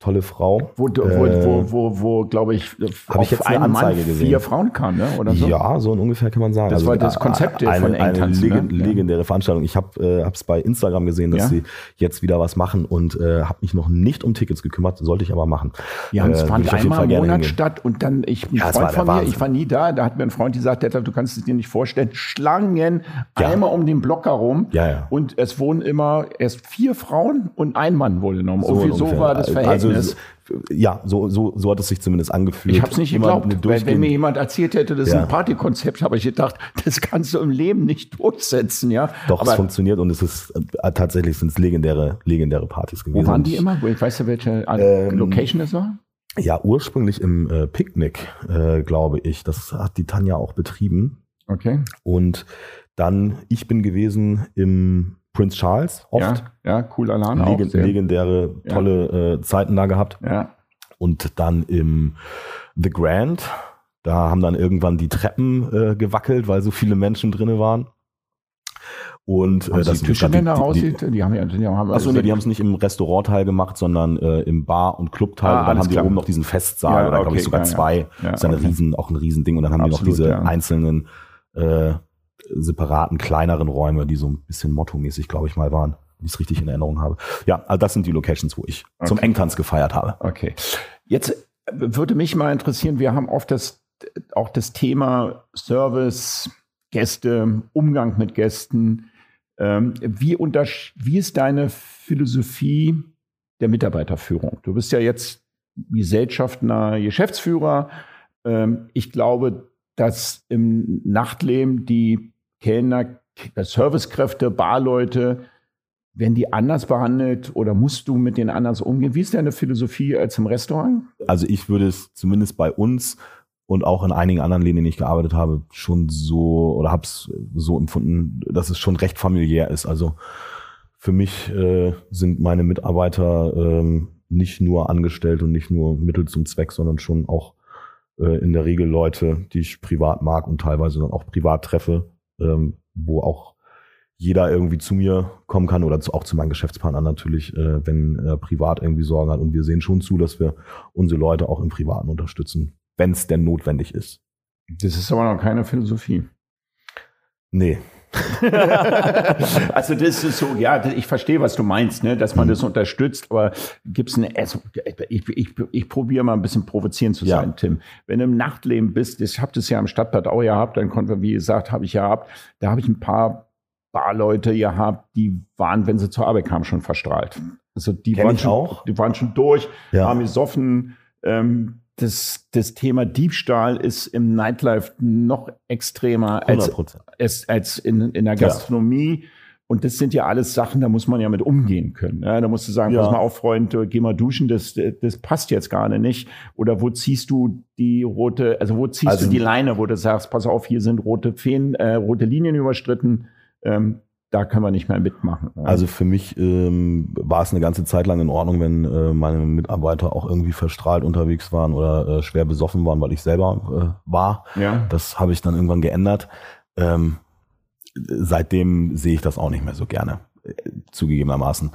tolle Frau. Wo, wo, äh, wo, wo, wo glaube ich, habe ich jetzt eine Anzeige Mann gesehen. vier Frauen kamen, ne? oder so? Ja, so ungefähr kann man sagen. Das also, war das Konzept eine, von Engtanzen. Eine ne? legendäre Veranstaltung. Ich habe es äh, bei Instagram gesehen, dass ja? sie jetzt wieder was machen und äh, habe mich noch nicht um Tickets gekümmert, sollte ich aber machen. Ja, es äh, fand einmal im Monat statt und dann, ich, ein ja, Freund von mir, ich war nie da, da hat mir ein Freund gesagt, der, du kannst es dir nicht vorstellen, Schlangen ja. einmal um den Block herum ja, und es wohnen immer erst vier Frauen und ein Mann wurde genommen. So, und so war das also Verhältnis. Also, ja, so, so, so hat es sich zumindest angefühlt. Ich habe es nicht geglaubt. Weil, wenn mir jemand erzählt hätte, das ist ja. ein Partykonzept, habe ich gedacht, das kannst du im Leben nicht durchsetzen, ja. Doch, Aber es funktioniert und es ist äh, tatsächlich sind es legendäre, legendäre Partys gewesen. Wo waren die immer? Ich weiß ja, welche äh, ähm, Location das war? Ja, ursprünglich im äh, Picknick, äh, glaube ich. Das hat die Tanja auch betrieben. Okay. Und dann, ich bin gewesen im Prince Charles oft. Ja, ja cool Alarm. Leg legendäre, tolle ja. äh, Zeiten da gehabt. Ja. Und dann im The Grand, da haben dann irgendwann die Treppen äh, gewackelt, weil so viele Menschen drinne waren. Und äh, das die Tische denn da aussieht, die, die haben ja, die haben Achso, nee, die haben es nicht im Restaurantteil gemacht, sondern äh, im Bar- und Clubteil. Ah, und dann haben klar. die oben noch diesen Festsaal, ja, oder okay, glaube ich sogar ja, zwei. Ja. das ist eine okay. riesen, auch ein Riesending. Und dann haben Absolut, die noch diese einzelnen äh, separaten, kleineren Räume, die so ein bisschen mottomäßig, glaube ich, mal waren, wenn ich es richtig in Erinnerung habe. Ja, also das sind die Locations, wo ich okay. zum Engtanz gefeiert habe. Okay. Jetzt würde mich mal interessieren, wir haben oft das, auch das Thema Service, Gäste, Umgang mit Gästen. Ähm, wie, wie ist deine Philosophie der Mitarbeiterführung? Du bist ja jetzt gesellschaftner Geschäftsführer. Ähm, ich glaube, dass im Nachtleben die Kellner, Servicekräfte, Barleute, werden die anders behandelt oder musst du mit denen anders umgehen? Wie ist deine Philosophie als im Restaurant? Also ich würde es zumindest bei uns und auch in einigen anderen Läden, in denen ich gearbeitet habe, schon so oder habe es so empfunden, dass es schon recht familiär ist. Also für mich äh, sind meine Mitarbeiter ähm, nicht nur angestellt und nicht nur Mittel zum Zweck, sondern schon auch äh, in der Regel Leute, die ich privat mag und teilweise dann auch privat treffe, ähm, wo auch jeder irgendwie zu mir kommen kann oder zu, auch zu meinen Geschäftspartnern natürlich, äh, wenn er privat irgendwie Sorgen hat. Und wir sehen schon zu, dass wir unsere Leute auch im Privaten unterstützen, wenn es denn notwendig ist. Das ist aber noch keine Philosophie. Nee, also das ist so, ja, ich verstehe, was du meinst, ne, dass man mhm. das unterstützt, aber gibt's eine, also ich, ich, ich probiere mal ein bisschen provozierend zu sein, ja. Tim. Wenn du im Nachtleben bist, ich habe das ja am Stadtbad auch gehabt, dann konnten wir, wie gesagt, habe ich gehabt, da habe ich ein paar Barleute gehabt, die waren, wenn sie zur Arbeit kamen, schon verstrahlt. Also die Kenn waren schon, auch. die waren schon durch, ja. haben gesoffen, ähm, das, das Thema Diebstahl ist im Nightlife noch extremer als, als, als in, in der Gastronomie. Ja. Und das sind ja alles Sachen, da muss man ja mit umgehen können. Ja, da musst du sagen, ja. pass mal auf, Freund, geh mal duschen, das, das passt jetzt gerade nicht. Oder wo ziehst du die rote, also wo ziehst also, du die Leine, wo du sagst, pass auf, hier sind rote Feen, äh, rote Linien überstritten. Ähm, da können wir nicht mehr mitmachen. Also für mich ähm, war es eine ganze Zeit lang in Ordnung, wenn äh, meine Mitarbeiter auch irgendwie verstrahlt unterwegs waren oder äh, schwer besoffen waren, weil ich selber äh, war. Ja. Das habe ich dann irgendwann geändert. Ähm, seitdem sehe ich das auch nicht mehr so gerne, äh, zugegebenermaßen.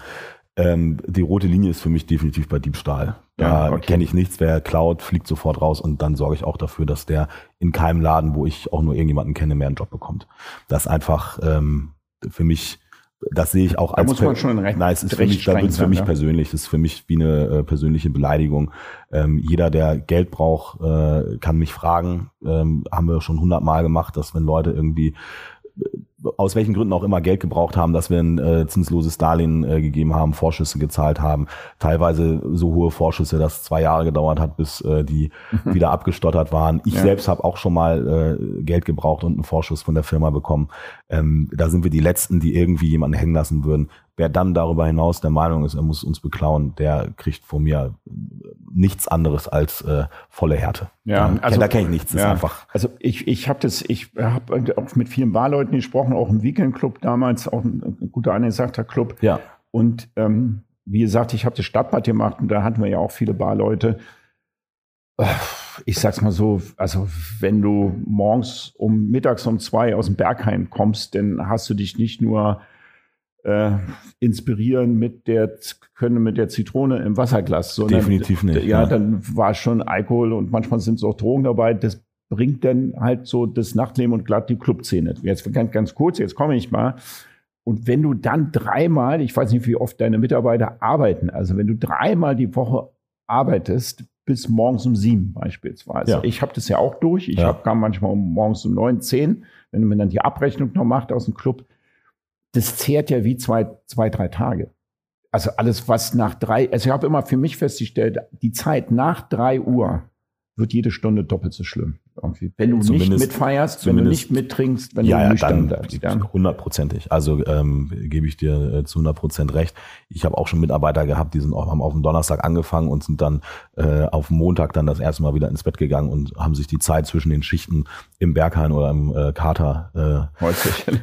Ähm, die rote Linie ist für mich definitiv bei Diebstahl. Da ja, okay. kenne ich nichts. Wer klaut, fliegt sofort raus und dann sorge ich auch dafür, dass der in keinem Laden, wo ich auch nur irgendjemanden kenne, mehr einen Job bekommt. Das ist einfach ähm, für mich das sehe ich auch da als muss man schon recht, nein, es ist für mich, da wird es für mich ja. persönlich, das ist für mich wie eine äh, persönliche Beleidigung. Ähm, jeder, der Geld braucht, äh, kann mich fragen. Ähm, haben wir schon hundertmal gemacht, dass wenn Leute irgendwie aus welchen Gründen auch immer Geld gebraucht haben, dass wir ein äh, zinsloses Darlehen äh, gegeben haben, Vorschüsse gezahlt haben, teilweise so hohe Vorschüsse, dass zwei Jahre gedauert hat, bis äh, die mhm. wieder abgestottert waren. Ich ja. selbst habe auch schon mal äh, Geld gebraucht und einen Vorschuss von der Firma bekommen. Ähm, da sind wir die Letzten, die irgendwie jemanden hängen lassen würden. Wer dann darüber hinaus der Meinung ist, er muss uns beklauen, der kriegt von mir nichts anderes als äh, volle Härte. Ja, also, da kenne ich nichts. Ja, ist einfach. Also ich, ich habe das, ich habe auch mit vielen Barleuten gesprochen, auch im Weekendclub damals, auch ein guter angesagter Club. Ja. Und ähm, wie gesagt, ich habe das Stadtbad gemacht und da hatten wir ja auch viele Barleute. Ich sag's mal so, also wenn du morgens um mittags um zwei aus dem Bergheim kommst, dann hast du dich nicht nur äh, inspirieren mit der können mit der Zitrone im Wasserglas. Sondern, Definitiv nicht. Ja, ja, dann war schon Alkohol und manchmal sind es auch Drogen dabei. Das bringt dann halt so das Nachtleben und glatt die Clubszene. Jetzt ganz, ganz kurz, jetzt komme ich mal. Und wenn du dann dreimal, ich weiß nicht, wie oft deine Mitarbeiter arbeiten, also wenn du dreimal die Woche arbeitest, bis morgens um sieben beispielsweise. Ja. Ich habe das ja auch durch. Ich ja. hab, kam manchmal um morgens um neun, zehn, wenn man dann die Abrechnung noch macht aus dem Club das zehrt ja wie zwei, zwei, drei Tage. Also alles, was nach drei, also ich habe immer für mich festgestellt, die Zeit nach drei Uhr wird jede Stunde doppelt so schlimm. Irgendwie. Wenn du zumindest, nicht mitfeierst, wenn du nicht mittrinkst, wenn ja, du nüchtern. Ja. Hundertprozentig. Also ähm, gebe ich dir äh, zu hundert Prozent recht. Ich habe auch schon Mitarbeiter gehabt, die sind auch, haben auf dem Donnerstag angefangen und sind dann äh, auf Montag dann das erste Mal wieder ins Bett gegangen und haben sich die Zeit zwischen den Schichten im Berghain oder im äh, Kater äh,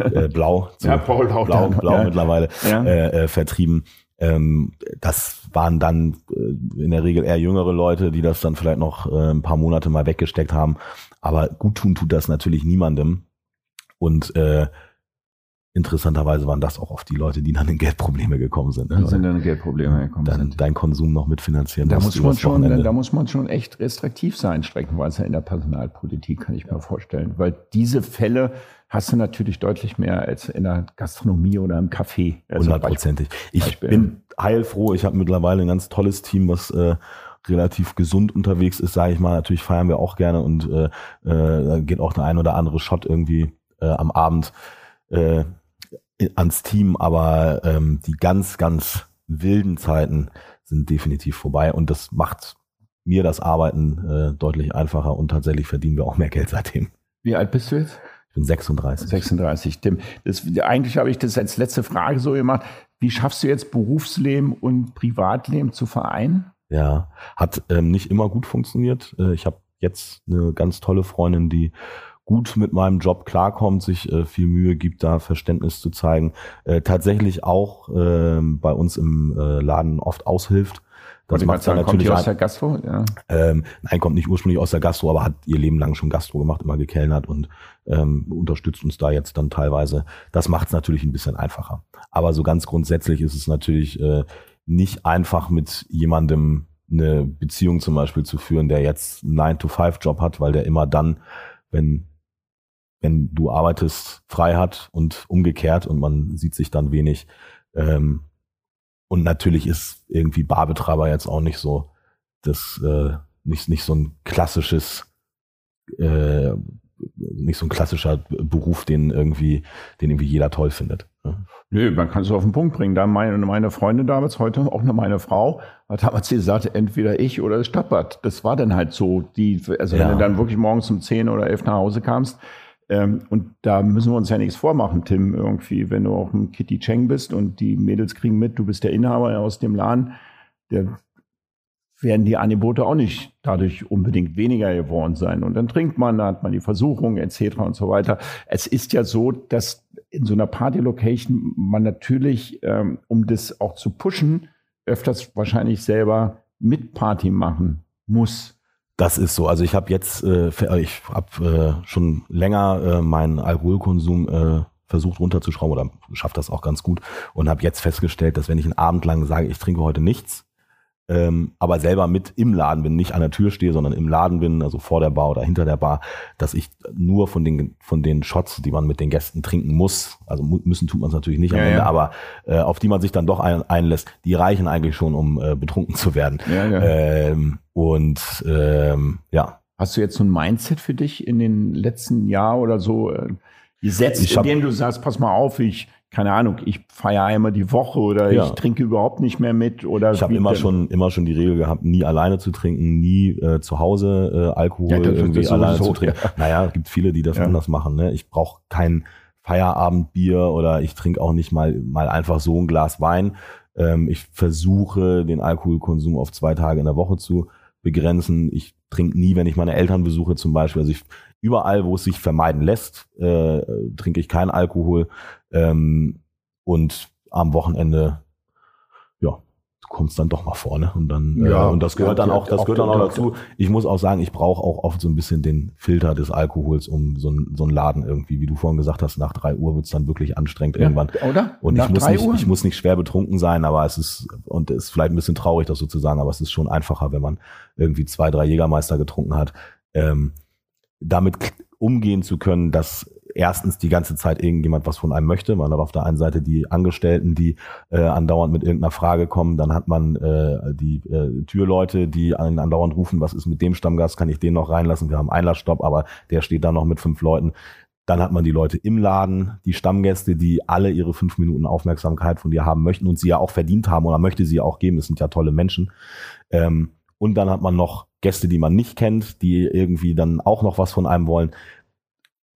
äh, blau, zu, ja, Paul blau, blau ja. mittlerweile ja. Äh, äh, vertrieben. Ähm, das waren dann äh, in der Regel eher jüngere Leute, die das dann vielleicht noch äh, ein paar Monate mal weggesteckt haben. Aber gut tun tut das natürlich niemandem. Und äh, interessanterweise waren das auch oft die Leute, die dann in Geldprobleme gekommen sind. Ne? sind dann in Geldprobleme gekommen dann sind. Dein Konsum noch mitfinanzieren. Da muss man schon, Wochenende. da muss man schon echt restriktiv sein, streckenweise in der Personalpolitik, kann ich mir vorstellen. Weil diese Fälle hast du natürlich deutlich mehr als in der Gastronomie oder im Café. Also Hundertprozentig. Ich Beispiel. bin heilfroh. Ich habe mittlerweile ein ganz tolles Team, was äh, relativ gesund unterwegs ist, sage ich mal. Natürlich feiern wir auch gerne und äh, äh, da geht auch der ein oder andere Shot irgendwie äh, am Abend äh, ans Team, aber ähm, die ganz, ganz wilden Zeiten sind definitiv vorbei und das macht mir das Arbeiten äh, deutlich einfacher und tatsächlich verdienen wir auch mehr Geld seitdem. Wie alt bist du jetzt? Ich bin 36. 36. Tim, das, eigentlich habe ich das als letzte Frage so gemacht. Wie schaffst du jetzt Berufsleben und Privatleben zu vereinen? Ja, hat ähm, nicht immer gut funktioniert. Äh, ich habe jetzt eine ganz tolle Freundin, die gut mit meinem Job klarkommt, sich äh, viel Mühe gibt, da Verständnis zu zeigen, äh, tatsächlich auch äh, bei uns im äh, Laden oft aushilft. Das macht sagen, natürlich kommt aus der Gastro? Ja. Ähm, nein, kommt nicht ursprünglich aus der Gastro, aber hat ihr Leben lang schon Gastro gemacht, immer gekellnert und ähm, unterstützt uns da jetzt dann teilweise. Das macht es natürlich ein bisschen einfacher. Aber so ganz grundsätzlich ist es natürlich äh, nicht einfach mit jemandem eine Beziehung zum Beispiel zu führen, der jetzt einen 9-to-5-Job hat, weil der immer dann, wenn wenn du arbeitest, frei hat und umgekehrt und man sieht sich dann wenig. Ähm, und natürlich ist irgendwie Barbetreiber jetzt auch nicht so das äh, nicht nicht so ein klassisches äh, nicht so ein klassischer Beruf, den irgendwie den irgendwie jeder toll findet. Ne? Nö, man kann es auf den Punkt bringen. Da meine, meine Freundin damals, heute auch noch meine Frau, hat damals gesagt, entweder ich oder das Stadtbad. Das war dann halt so. Die, also ja. wenn du dann wirklich morgens um 10 oder 11 nach Hause kamst, ähm, und da müssen wir uns ja nichts vormachen, Tim, irgendwie, wenn du auch ein Kitty Cheng bist und die Mädels kriegen mit, du bist der Inhaber aus dem Laden, der werden die Angebote auch nicht dadurch unbedingt weniger geworden sein. Und dann trinkt man, da hat man die Versuchung etc. und so weiter. Es ist ja so, dass in so einer Party-Location man natürlich, ähm, um das auch zu pushen, öfters wahrscheinlich selber mit Party machen muss. Das ist so. Also ich habe jetzt, äh, ich habe äh, schon länger äh, meinen Alkoholkonsum äh, versucht runterzuschrauben oder schafft das auch ganz gut und habe jetzt festgestellt, dass wenn ich einen Abend lang sage, ich trinke heute nichts, ähm, aber selber mit im Laden bin, nicht an der Tür stehe, sondern im Laden bin, also vor der Bar oder hinter der Bar, dass ich nur von den von den Shots, die man mit den Gästen trinken muss, also müssen tut man es natürlich nicht am ja, Ende, ja. aber äh, auf die man sich dann doch ein, einlässt, die reichen eigentlich schon, um äh, betrunken zu werden. Ja, ähm, und ähm, ja. Hast du jetzt so ein Mindset für dich in den letzten Jahr oder so äh, gesetzt, ich indem du sagst, pass mal auf, ich keine Ahnung, ich feiere einmal die Woche oder ja. ich trinke überhaupt nicht mehr mit oder ich habe immer schon immer schon die Regel gehabt, nie alleine zu trinken, nie äh, zu Hause äh, Alkohol ja, irgendwie alleine so, zu trinken. Ja. Naja, gibt viele, die das ja. anders machen. Ne? Ich brauche kein Feierabendbier oder ich trinke auch nicht mal mal einfach so ein Glas Wein. Ähm, ich versuche den Alkoholkonsum auf zwei Tage in der Woche zu begrenzen. Ich trinke nie, wenn ich meine Eltern besuche zum Beispiel. Also ich überall, wo es sich vermeiden lässt, äh, trinke ich keinen Alkohol. Ähm, und am Wochenende, ja, kommt es dann doch mal vorne und dann äh, ja, äh, und das gehört dann auch das gehört dann auch dazu. Ich muss auch sagen, ich brauche auch oft so ein bisschen den Filter des Alkohols, um so ein so ein Laden irgendwie, wie du vorhin gesagt hast, nach drei Uhr wird's dann wirklich anstrengend ja, irgendwann. Oder? Und nach ich muss nicht Uhr? ich muss nicht schwer betrunken sein, aber es ist und es ist vielleicht ein bisschen traurig, das so zu sagen, aber es ist schon einfacher, wenn man irgendwie zwei drei Jägermeister getrunken hat. Ähm, damit umgehen zu können, dass erstens die ganze Zeit irgendjemand was von einem möchte. Man hat auf der einen Seite die Angestellten, die äh, andauernd mit irgendeiner Frage kommen. Dann hat man äh, die äh, Türleute, die einen andauernd rufen, was ist mit dem Stammgast, kann ich den noch reinlassen? Wir haben Einlassstopp, aber der steht da noch mit fünf Leuten. Dann hat man die Leute im Laden, die Stammgäste, die alle ihre fünf Minuten Aufmerksamkeit von dir haben möchten und sie ja auch verdient haben oder möchte sie auch geben. Das sind ja tolle Menschen. Ähm, und dann hat man noch Gäste, die man nicht kennt, die irgendwie dann auch noch was von einem wollen.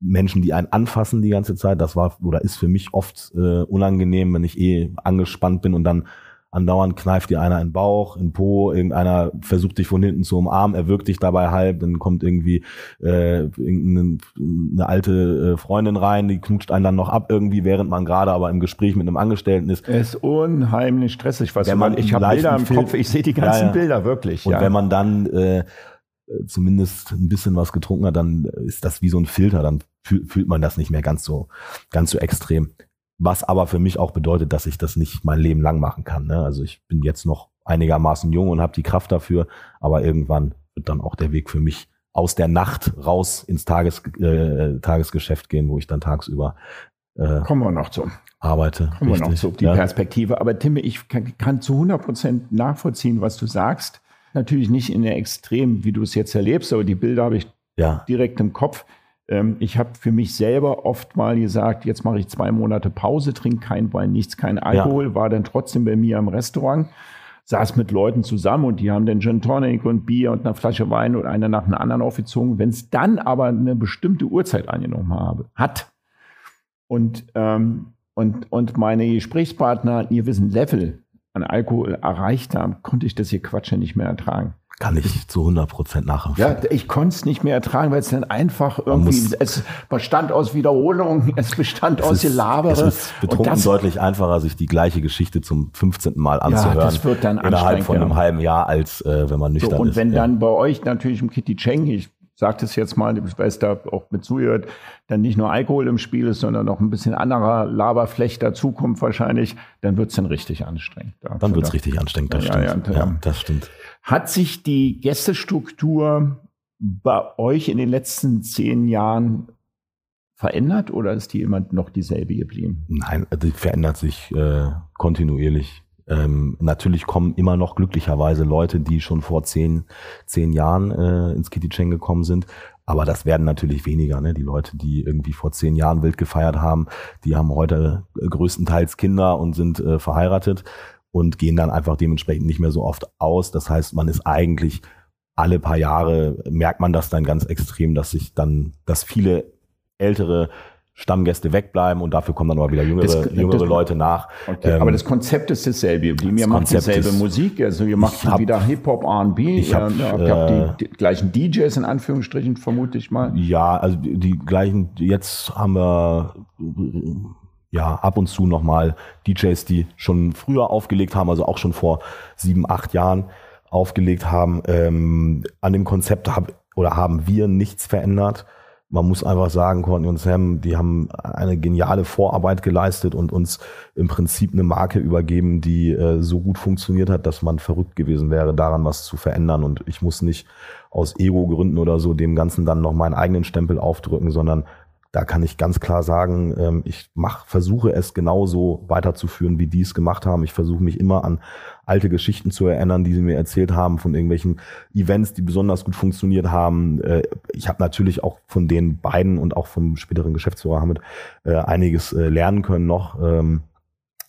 Menschen, die einen anfassen die ganze Zeit, das war oder ist für mich oft äh, unangenehm, wenn ich eh angespannt bin und dann andauernd kneift dir einer in den Bauch, in den Po, irgendeiner versucht dich von hinten zu umarmen, er wirkt dich dabei halb, dann kommt irgendwie äh, irgendeine eine alte äh, Freundin rein, die knutscht einen dann noch ab irgendwie, während man gerade aber im Gespräch mit einem Angestellten ist. Es ist unheimlich stressig, was man, ich habe Bilder im Kopf, ich sehe die ganzen ja, ja. Bilder wirklich. Und ja. wenn man dann äh, zumindest ein bisschen was getrunken hat, dann ist das wie so ein Filter, dann fühlt man das nicht mehr ganz so, ganz so extrem. Was aber für mich auch bedeutet, dass ich das nicht mein Leben lang machen kann. Ne? Also ich bin jetzt noch einigermaßen jung und habe die Kraft dafür, aber irgendwann wird dann auch der Weg für mich aus der Nacht raus ins Tages, äh, Tagesgeschäft gehen, wo ich dann tagsüber äh, kommen wir noch zu arbeite. Kommen richtig. wir noch zu die ja. Perspektive. Aber Tim, ich kann, kann zu 100 Prozent nachvollziehen, was du sagst. Natürlich nicht in der Extrem, wie du es jetzt erlebst, aber die Bilder habe ich ja. direkt im Kopf. Ähm, ich habe für mich selber oft mal gesagt, jetzt mache ich zwei Monate Pause, trinke kein Wein, nichts, kein Alkohol, ja. war dann trotzdem bei mir im Restaurant, saß mit Leuten zusammen und die haben dann Gin Tonic und Bier und eine Flasche Wein und einer nach einer anderen aufgezogen. Wenn es dann aber eine bestimmte Uhrzeit angenommen habe, hat und, ähm, und, und meine Gesprächspartner einen gewissen Level an Alkohol erreicht haben, konnte ich das hier Quatsche nicht mehr ertragen. Kann ich zu 100 Prozent nachempfinden. Ja, ich konnte es nicht mehr ertragen, weil es dann einfach irgendwie, es bestand aus Wiederholung, es bestand es aus Gelabere. Es ist betrunken deutlich einfacher, sich die gleiche Geschichte zum 15. Mal anzuhören. Ja, das wird dann Innerhalb von einem halben Jahr, als äh, wenn man nüchtern so, und ist. Und wenn ja. dann bei euch natürlich im Kitty Cheng, ich sage es jetzt mal, ich weiß da auch mit zuhört, dann nicht nur Alkohol im Spiel ist, sondern noch ein bisschen anderer Laberflecht dazukommt wahrscheinlich, dann wird es dann richtig anstrengend. Dann wird es richtig anstrengend, das stimmt. Ja, ja, das stimmt. Hat sich die Gästestruktur bei euch in den letzten zehn Jahren verändert oder ist die immer noch dieselbe geblieben? Nein, die verändert sich äh, kontinuierlich. Ähm, natürlich kommen immer noch glücklicherweise Leute, die schon vor zehn, zehn Jahren äh, ins Kitty Cheng gekommen sind. Aber das werden natürlich weniger. Ne? Die Leute, die irgendwie vor zehn Jahren wild gefeiert haben, die haben heute größtenteils Kinder und sind äh, verheiratet und gehen dann einfach dementsprechend nicht mehr so oft aus. Das heißt, man ist eigentlich alle paar Jahre merkt man das dann ganz extrem, dass sich dann, dass viele ältere Stammgäste wegbleiben und dafür kommen dann aber wieder jüngere, das, jüngere das, Leute nach. Okay, ähm, aber das Konzept ist dasselbe. Ihr macht dieselbe ist, Musik, also ihr macht hab, wieder Hip-Hop, R&B, ich hab, ja, ihr habt äh, die, die, gleichen DJs in Anführungsstrichen, vermute ich mal. Ja, also die, die gleichen, jetzt haben wir ja, ab und zu nochmal DJs, die schon früher aufgelegt haben, also auch schon vor sieben, acht Jahren aufgelegt haben. Ähm, an dem Konzept hab, oder haben wir nichts verändert. man muss einfach sagen, Courtney und Sam, die haben eine geniale Vorarbeit geleistet und uns im Prinzip eine Marke übergeben, die äh, so gut funktioniert hat, dass man verrückt gewesen wäre, daran was zu verändern. Und ich muss nicht aus Ego-Gründen oder so dem Ganzen dann noch meinen eigenen Stempel aufdrücken, sondern da kann ich ganz klar sagen, ähm, ich mach, versuche es genauso weiterzuführen, wie die es gemacht haben. Ich versuche mich immer an alte Geschichten zu erinnern, die sie mir erzählt haben, von irgendwelchen Events, die besonders gut funktioniert haben. Äh, ich habe natürlich auch von den beiden und auch vom späteren Geschäftsführer Hamid äh, einiges äh, lernen können noch, ähm,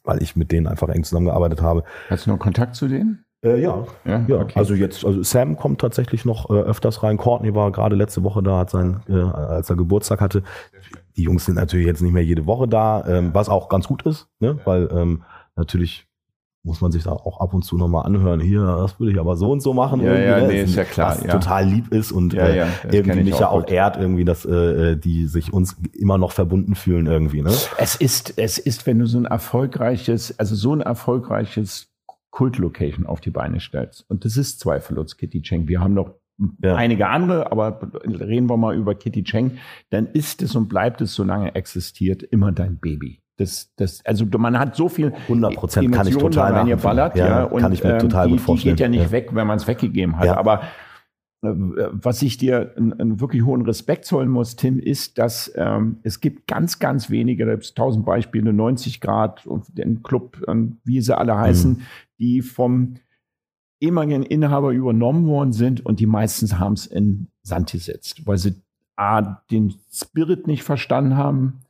weil ich mit denen einfach eng zusammengearbeitet habe. Hast du noch Kontakt zu denen? Äh, ja, ja, ja. Okay. also jetzt, also Sam kommt tatsächlich noch äh, öfters rein. Courtney war gerade letzte Woche da, hat sein, äh, als er Geburtstag hatte. Die Jungs sind natürlich jetzt nicht mehr jede Woche da, ähm, was auch ganz gut ist, ne? weil ähm, natürlich muss man sich da auch ab und zu nochmal anhören. Hier, das würde ich aber so und so machen. Ja, ja, ne? nee, ist ja klar. Was ja. total lieb ist und ja, ja, äh, irgendwie mich ja auch ehrt, irgendwie, dass äh, die sich uns immer noch verbunden fühlen irgendwie. Ne? Es ist, es ist, wenn du so ein erfolgreiches, also so ein erfolgreiches Kultlocation auf die Beine stellst. Und das ist zweifellos Kitty Cheng. Wir haben noch ja. einige andere, aber reden wir mal über Kitty Cheng. Dann ist es und bleibt es, solange existiert, immer dein Baby. Das, das, also man hat so viel 100 Prozent kann ich total reingeballert, ja, ja, und kann ich mir total ähm, gut vorstellen. Die geht ja nicht ja. weg, wenn man es weggegeben hat. Ja. Aber äh, was ich dir einen, wirklich hohen Respekt zollen muss, Tim, ist, dass ähm, es gibt ganz, ganz wenige, da gibt es tausend Beispiele, 90 Grad und den Club, wie sie alle heißen, mhm die vom ehemaligen Inhaber übernommen worden sind und die meisten haben es in Sand gesetzt, weil sie A, den Spirit nicht verstanden haben,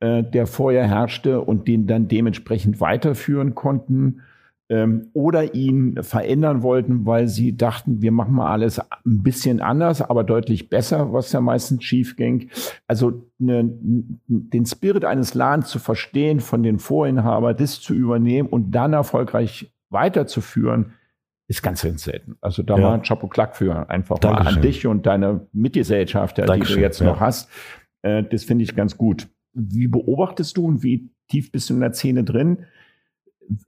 äh, der vorher herrschte und den dann dementsprechend weiterführen konnten ähm, oder ihn verändern wollten, weil sie dachten, wir machen mal alles ein bisschen anders, aber deutlich besser, was ja meistens schief ging. Also ne, den Spirit eines Ladens zu verstehen, von den Vorinhaber, das zu übernehmen und dann erfolgreich weiterzuführen, ist ganz, ganz selten. Also da ja. mal ein Chapeau Klack für einfach Dankeschön. mal an dich und deine Mitgesellschafter, die du jetzt ja. noch hast. Äh, das finde ich ganz gut. Wie beobachtest du und wie tief bist du in der Szene drin?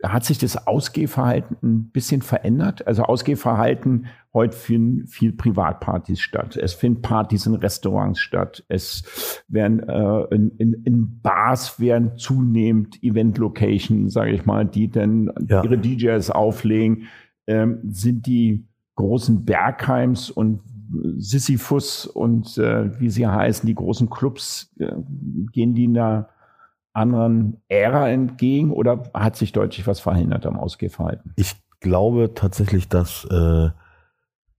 Hat sich das Ausgehverhalten ein bisschen verändert? Also Ausgehverhalten, heute finden viel Privatpartys statt. Es finden Partys in Restaurants statt. Es werden äh, in, in, in, Bars werden zunehmend Event-Locations, sage ich mal, die dann ja. ihre DJs auflegen. Ähm, sind die großen Bergheims und Sisyphus und äh, wie sie heißen, die großen Clubs, äh, gehen die in einer anderen Ära entgegen oder hat sich deutlich was verhindert am Ausgehverhalten? Ich glaube tatsächlich, dass äh,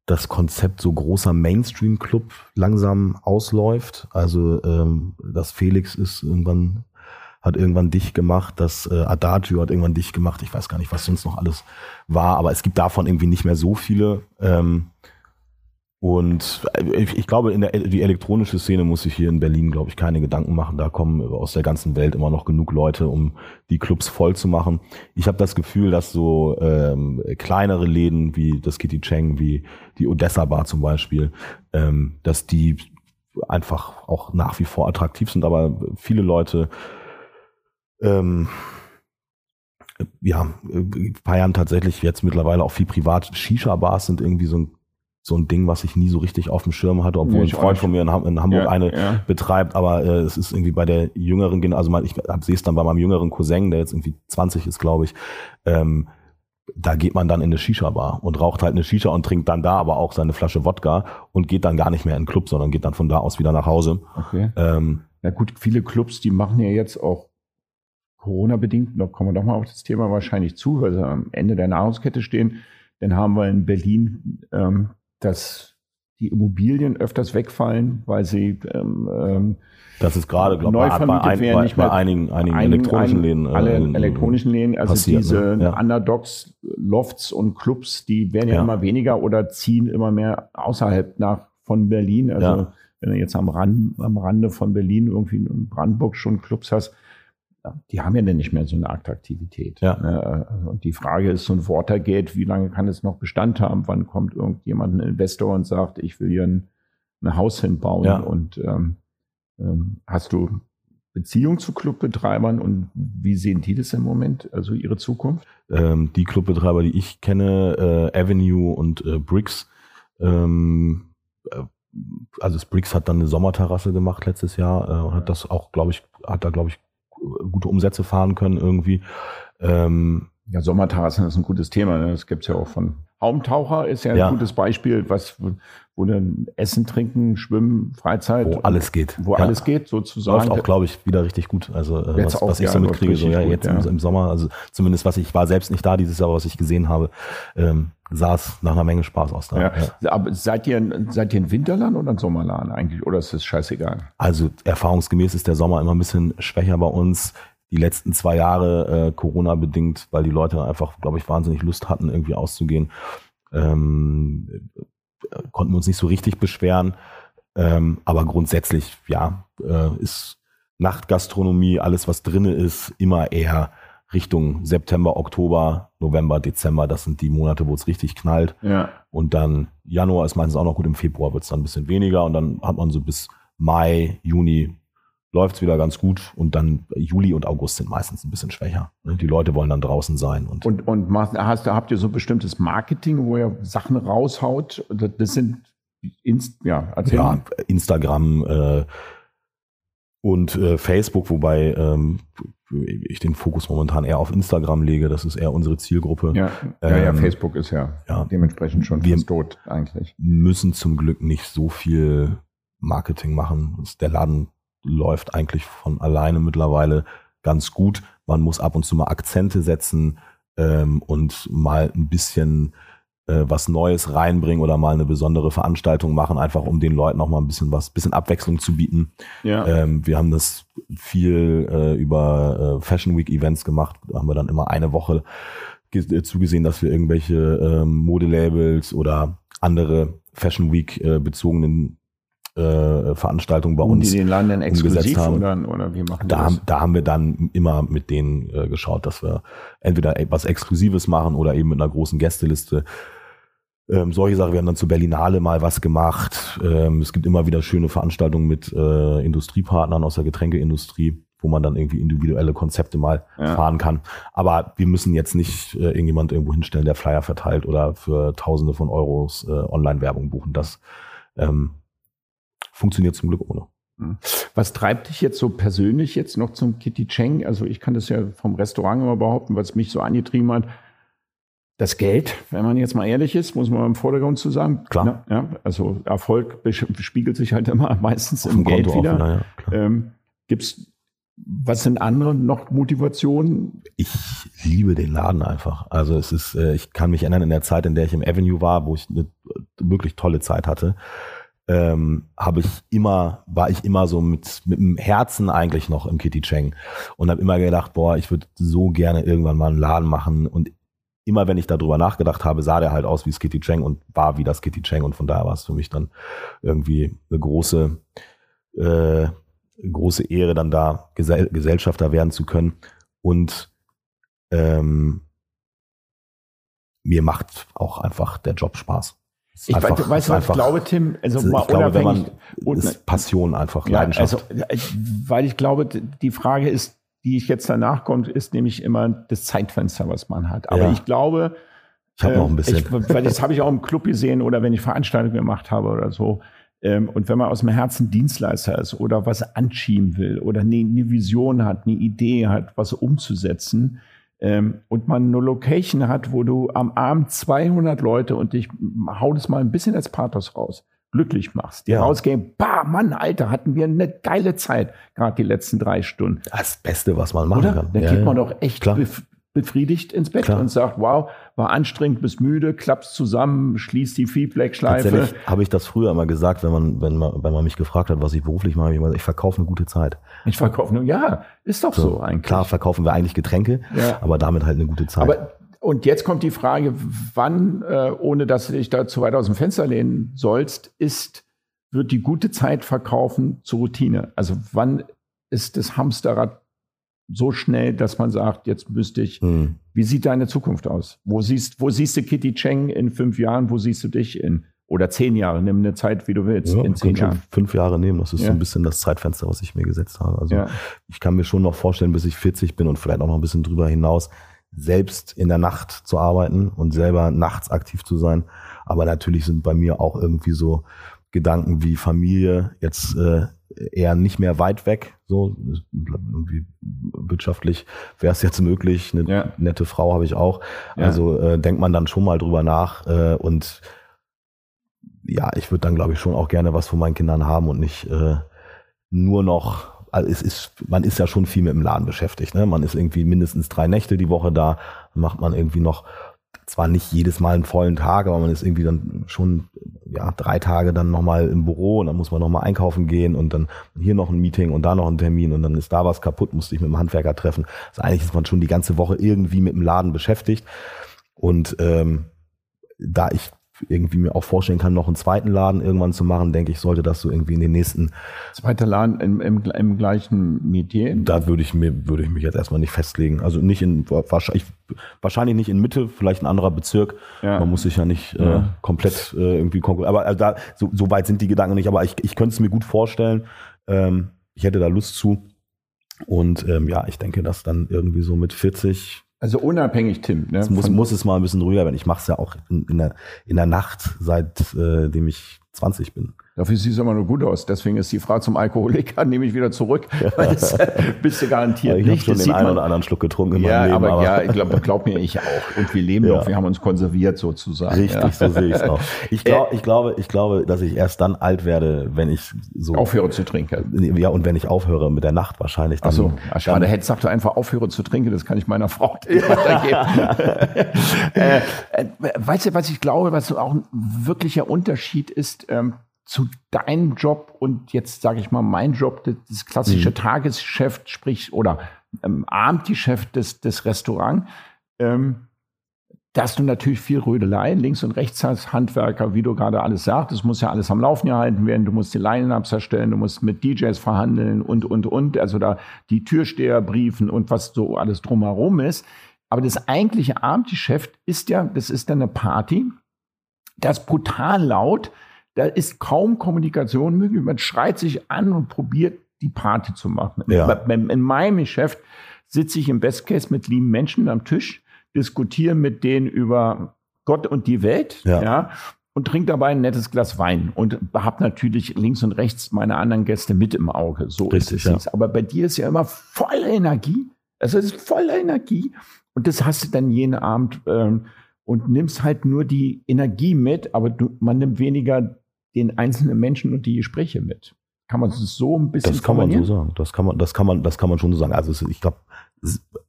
das Konzept so großer Mainstream-Club langsam ausläuft. Also ähm, das Felix ist irgendwann hat irgendwann dicht gemacht, das äh, Adagio hat irgendwann dicht gemacht. Ich weiß gar nicht, was sonst noch alles war, aber es gibt davon irgendwie nicht mehr so viele. Ähm, und äh, ich glaube, in der die elektronische Szene muss sich hier in Berlin, glaube ich, keine Gedanken machen. Da kommen aus der ganzen Welt immer noch genug Leute, um die Clubs voll zu machen. Ich habe das Gefühl, dass so ähm, kleinere Läden wie das Kitty Cheng, wie die Odessa Bar zum Beispiel, ähm, dass die einfach auch nach wie vor attraktiv sind, aber viele Leute ähm, ja, feiern tatsächlich jetzt mittlerweile auch viel privat. Shisha-Bars sind irgendwie so ein so ein Ding, was ich nie so richtig auf dem Schirm hatte, obwohl ein Freund von mir in, in Hamburg ja, eine ja. betreibt, aber äh, es ist irgendwie bei der jüngeren, also mal, ich sehe es dann bei meinem jüngeren Cousin, der jetzt irgendwie 20 ist, glaube ich, ähm, da geht man dann in eine Shisha-Bar und raucht halt eine Shisha und trinkt dann da aber auch seine Flasche Wodka und geht dann gar nicht mehr in den Club, sondern geht dann von da aus wieder nach Hause. Okay. Ähm, Na gut, viele Clubs, die machen ja jetzt auch Corona-bedingt, da kommen wir doch mal auf das Thema wahrscheinlich zu, weil sie am Ende der Nahrungskette stehen. Dann haben wir in Berlin ähm, dass die Immobilien öfters wegfallen, weil sie ähm, ähm das ist gerade, glaube ich, bei, ein, bei, nicht bei einigen, einigen ein, elektronischen Läden. Alle äh, elektronischen Läden, also passiert, diese ne? ja. Underdogs, Lofts und Clubs, die werden ja, ja, immer weniger oder ziehen immer mehr außerhalb nach von Berlin. Also ja. wenn du jetzt am, Rand, am Rande von Berlin irgendwie in Brandenburg schon Clubs hast, die haben ja dann nicht mehr so eine Attraktivität. Ja. Ne? Also, und die Frage ist, so ein Watergate, wie lange kann es noch Bestand haben? Wann kommt irgendjemand, ein Investor und sagt, ich will hier ein, ein Haus hinbauen? Ja. Und ähm, ähm, hast du Beziehung zu Clubbetreibern und wie sehen die das im Moment, also ihre Zukunft? Ähm, die Clubbetreiber, die ich kenne, äh, Avenue und äh, Bricks, ähm, äh, also Spriggs hat dann eine Sommerterrasse gemacht letztes Jahr äh, und hat das auch, glaube ich, hat da, glaube ich, gute Umsätze fahren können irgendwie. Ähm, ja, Sommerterrassen ist ein gutes Thema. Ne? Das gibt's ja auch von Haumtaucher, ist ja ein ja. gutes Beispiel, was, wo dann Essen, Trinken, Schwimmen, Freizeit. Wo alles geht. Wo ja. alles geht, sozusagen. Läuft auch, glaube ich, wieder richtig gut. Also, äh, jetzt was, auch, was ich ja, so mitkriege, so, ja, gut, jetzt im, im, Sommer, also zumindest was ich war selbst nicht da dieses Jahr, aber was ich gesehen habe, ähm, sah es nach einer Menge Spaß aus da. Aber seid ihr, seid ihr ein Winterland oder ein Sommerland eigentlich? Oder ist das scheißegal? Also erfahrungsgemäß ist der Sommer immer ein bisschen schwächer bei uns die letzten zwei Jahre äh, Corona bedingt, weil die Leute einfach, glaube ich, wahnsinnig Lust hatten, irgendwie auszugehen, ähm, äh, konnten wir uns nicht so richtig beschweren. Ähm, aber grundsätzlich, ja, äh, ist Nachtgastronomie, alles was drinne ist, immer eher Richtung September, Oktober, November, Dezember. Das sind die Monate, wo es richtig knallt. Ja. Und dann Januar ist meistens auch noch gut, im Februar wird es dann ein bisschen weniger und dann hat man so bis Mai, Juni läuft es wieder ganz gut und dann Juli und August sind meistens ein bisschen schwächer. Ne? Die Leute wollen dann draußen sein. Und, und, und hast, habt ihr so bestimmtes Marketing, wo ihr Sachen raushaut? Das sind Inst ja, ja, Instagram äh, und äh, Facebook, wobei ähm, ich den Fokus momentan eher auf Instagram lege. Das ist eher unsere Zielgruppe. Ja, ja, ja ähm, Facebook ist ja, ja, dementsprechend schon wir tot eigentlich. Müssen zum Glück nicht so viel Marketing machen. Der Laden läuft eigentlich von alleine mittlerweile ganz gut. Man muss ab und zu mal Akzente setzen ähm, und mal ein bisschen äh, was Neues reinbringen oder mal eine besondere Veranstaltung machen, einfach um den Leuten auch mal ein bisschen was, bisschen Abwechslung zu bieten. Ja. Ähm, wir haben das viel äh, über äh, Fashion Week Events gemacht. Da haben wir dann immer eine Woche äh, zugesehen, dass wir irgendwelche ähm, Modelabels oder andere Fashion Week äh, bezogenen äh, Veranstaltungen bei Und uns die den Laden dann exklusiv haben. Oder, oder wie machen da, das? da haben wir dann immer mit denen äh, geschaut, dass wir entweder etwas Exklusives machen oder eben mit einer großen Gästeliste. Ähm, solche Sachen, wir haben dann zu Berlinale mal was gemacht. Ähm, es gibt immer wieder schöne Veranstaltungen mit äh, Industriepartnern aus der Getränkeindustrie, wo man dann irgendwie individuelle Konzepte mal ja. fahren kann. Aber wir müssen jetzt nicht äh, irgendjemand irgendwo hinstellen, der Flyer verteilt oder für Tausende von Euros äh, Online-Werbung buchen. Das ähm, funktioniert zum Glück ohne. Hm. Was treibt dich jetzt so persönlich jetzt noch zum Kitty Cheng? Also ich kann das ja vom Restaurant immer behaupten, was mich so angetrieben hat. Das Geld, wenn man jetzt mal ehrlich ist, muss man im Vordergrund zu sagen. Klar. Ja, also Erfolg spiegelt sich halt immer meistens Auf im Geld Konto wieder. Ja, ähm, gibt's, was sind andere noch Motivationen? Ich liebe den Laden einfach. Also es ist, äh, ich kann mich erinnern in der Zeit, in der ich im Avenue war, wo ich eine wirklich tolle Zeit hatte ähm, habe ich immer, war ich immer so mit, mit dem Herzen eigentlich noch im Kitty Cheng und habe immer gedacht, boah, ich würde so gerne irgendwann mal einen Laden machen. Und immer wenn ich darüber nachgedacht habe, sah der halt aus wie das Kitty Cheng und war wie das Kitty Cheng. Und von daher war es für mich dann irgendwie eine große, äh, große Ehre, dann da Gesell Gesellschafter werden zu können. Und ähm, mir macht auch einfach der Job Spaß. Ich einfach, weiß, weißt, was ich glaube, Tim, also, mal ich glaube, wenn man ist Passion einfach, ja, Leidenschaft. Also, weil ich glaube, die Frage ist, die ich jetzt danach kommt, ist nämlich immer das Zeitfenster, was man hat. Aber ja. ich glaube, ich habe äh, noch ein bisschen, ich, weil das habe ich auch im Club gesehen oder wenn ich Veranstaltungen gemacht habe oder so. Ähm, und wenn man aus dem Herzen Dienstleister ist oder was anschieben will oder eine, eine Vision hat, eine Idee hat, was umzusetzen, ähm, und man eine Location hat, wo du am Abend 200 Leute und ich hau das mal ein bisschen als Pathos raus, glücklich machst. Die ja. rausgehen, bah, Mann, Alter, hatten wir eine geile Zeit, gerade die letzten drei Stunden. Das Beste, was man machen Oder? kann. Da ja, geht man doch echt befriedigt ins Bett Klar. und sagt, wow, war anstrengend, bist müde, klappst zusammen, schließt die Feedback-Schleife. Tatsächlich habe ich das früher immer gesagt, wenn man, wenn man, wenn man mich gefragt hat, was ich beruflich mache, ich, immer, ich verkaufe eine gute Zeit. Ich verkaufe nur, ja, ist doch so, so eigentlich. Klar verkaufen wir eigentlich Getränke, ja. aber damit halt eine gute Zeit. Aber und jetzt kommt die Frage, wann, äh, ohne dass du dich da zu weit aus dem Fenster lehnen sollst, ist, wird die gute Zeit verkaufen zur Routine? Also wann ist das Hamsterrad so schnell, dass man sagt, jetzt müsste ich, hm. wie sieht deine Zukunft aus? Wo siehst, wo siehst du Kitty Cheng in fünf Jahren? Wo siehst du dich in oder zehn Jahre? Nimm eine Zeit, wie du willst. Ja, in zehn Jahren. fünf Jahre nehmen. Das ist ja. so ein bisschen das Zeitfenster, was ich mir gesetzt habe. Also ja. ich kann mir schon noch vorstellen, bis ich 40 bin und vielleicht auch noch ein bisschen drüber hinaus, selbst in der Nacht zu arbeiten und selber nachts aktiv zu sein. Aber natürlich sind bei mir auch irgendwie so Gedanken wie Familie jetzt äh, eher nicht mehr weit weg. So irgendwie wirtschaftlich wäre es jetzt möglich. Eine ja. nette Frau habe ich auch. Ja. Also äh, denkt man dann schon mal drüber nach äh, und ja, ich würde dann glaube ich schon auch gerne was von meinen Kindern haben und nicht äh, nur noch also es ist, man ist ja schon viel mit dem Laden beschäftigt. Ne? Man ist irgendwie mindestens drei Nächte die Woche da, macht man irgendwie noch zwar nicht jedes Mal einen vollen Tag, aber man ist irgendwie dann schon ja drei Tage dann nochmal im Büro und dann muss man nochmal einkaufen gehen und dann hier noch ein Meeting und da noch ein Termin und dann ist da was kaputt, musste ich mit dem Handwerker treffen. Also eigentlich ist man schon die ganze Woche irgendwie mit dem Laden beschäftigt. Und ähm, da ich irgendwie mir auch vorstellen kann, noch einen zweiten Laden irgendwann zu machen, denke ich, sollte das so irgendwie in den nächsten. Zweiter Laden im, im, im gleichen Metier? Da würde ich mir, würde ich mich jetzt erstmal nicht festlegen. Also nicht in, wahrscheinlich, wahrscheinlich nicht in Mitte, vielleicht ein anderer Bezirk. Ja. Man muss sich ja nicht ja. Äh, komplett äh, irgendwie konkurrieren. Aber also da, so, so weit sind die Gedanken nicht. Aber ich, ich könnte es mir gut vorstellen. Ähm, ich hätte da Lust zu. Und ähm, ja, ich denke, dass dann irgendwie so mit 40, also unabhängig, Tim. Ne? Es muss, muss es mal ein bisschen ruhiger werden. Ich mache es ja auch in, in, der, in der Nacht, seitdem äh, ich 20 bin. Dafür sieht es immer nur gut aus. Deswegen ist die Frage zum Alkoholiker, nehme ich wieder zurück. Weil das bist du garantiert ich nicht. Ich habe schon den einen oder anderen Schluck getrunken in ja, meinem Leben. Aber, aber ja, ich glaube, glaub mir, ich auch. Und wir leben ja. noch, wir haben uns konserviert sozusagen. Richtig, ja. so sehe ich es auch. Ich, glaub, äh, ich, glaube, ich glaube, dass ich erst dann alt werde, wenn ich so... Aufhöre zu trinken. Ja, und wenn ich aufhöre mit der Nacht wahrscheinlich. Dann, Ach so, Ach, schade. Hättest du einfach aufhöre zu trinken, das kann ich meiner Frau weitergeben. äh, äh, weißt du, was ich glaube, was auch ein wirklicher Unterschied ist, ähm, zu deinem Job und jetzt sage ich mal mein Job, das klassische mhm. Tagesgeschäft, sprich oder ähm, Abendgeschäft des, des Restaurants, ähm, dass du natürlich viel Rödelei links und rechts hast, Handwerker, wie du gerade alles sagst, es muss ja alles am Laufen gehalten werden, du musst die Line-Ups erstellen, du musst mit DJs verhandeln und, und, und, also da die Türsteher briefen und was so alles drumherum ist. Aber das eigentliche Abendgeschäft ist ja, das ist dann eine Party, das brutal laut, da ist kaum Kommunikation möglich. Man schreit sich an und probiert, die Party zu machen. Ja. In meinem Geschäft sitze ich im Best Case mit lieben Menschen am Tisch, diskutiere mit denen über Gott und die Welt, ja, ja und trinke dabei ein nettes Glas Wein und habe natürlich links und rechts meine anderen Gäste mit im Auge. So Richtig, ist es. Ja. Aber bei dir ist ja immer voller Energie. Also es ist voller Energie und das hast du dann jeden Abend ähm, und nimmst halt nur die Energie mit, aber du, man nimmt weniger den einzelnen Menschen und die Gespräche mit. Kann man es so ein bisschen Das kann man so sagen. Das kann man, das kann man, das kann man schon so sagen. Also es, ich glaube,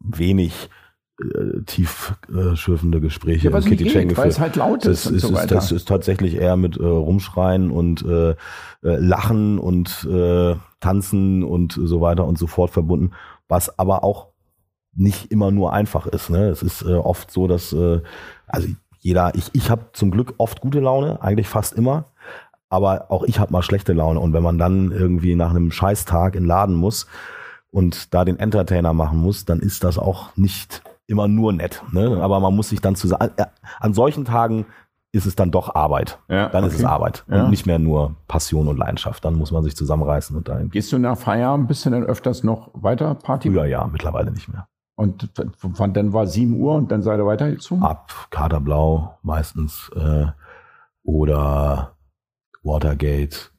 wenig äh, tiefschürfende Gespräche ja, im Kitty Cheng Weil es halt laut ist. Das, ist, so ist, das ist tatsächlich eher mit äh, Rumschreien und äh, äh, Lachen und äh, Tanzen und so weiter und so fort verbunden, was aber auch nicht immer nur einfach ist. Ne? Es ist äh, oft so, dass äh, also jeder, ich, ich habe zum Glück oft gute Laune, eigentlich fast immer. Aber auch ich habe mal schlechte Laune. Und wenn man dann irgendwie nach einem Scheißtag in den Laden muss und da den Entertainer machen muss, dann ist das auch nicht immer nur nett. Ne? Aber man muss sich dann zusammen. Äh, an solchen Tagen ist es dann doch Arbeit. Ja, dann okay. ist es Arbeit ja. und nicht mehr nur Passion und Leidenschaft. Dann muss man sich zusammenreißen und dahin. Gehst du nach Feierabend, bist du denn öfters noch weiter Party? Früher ja, mittlerweile nicht mehr. Und wann dann war 7 Uhr und dann seid ihr weitergezogen? Ab Katerblau meistens äh, oder Watergate,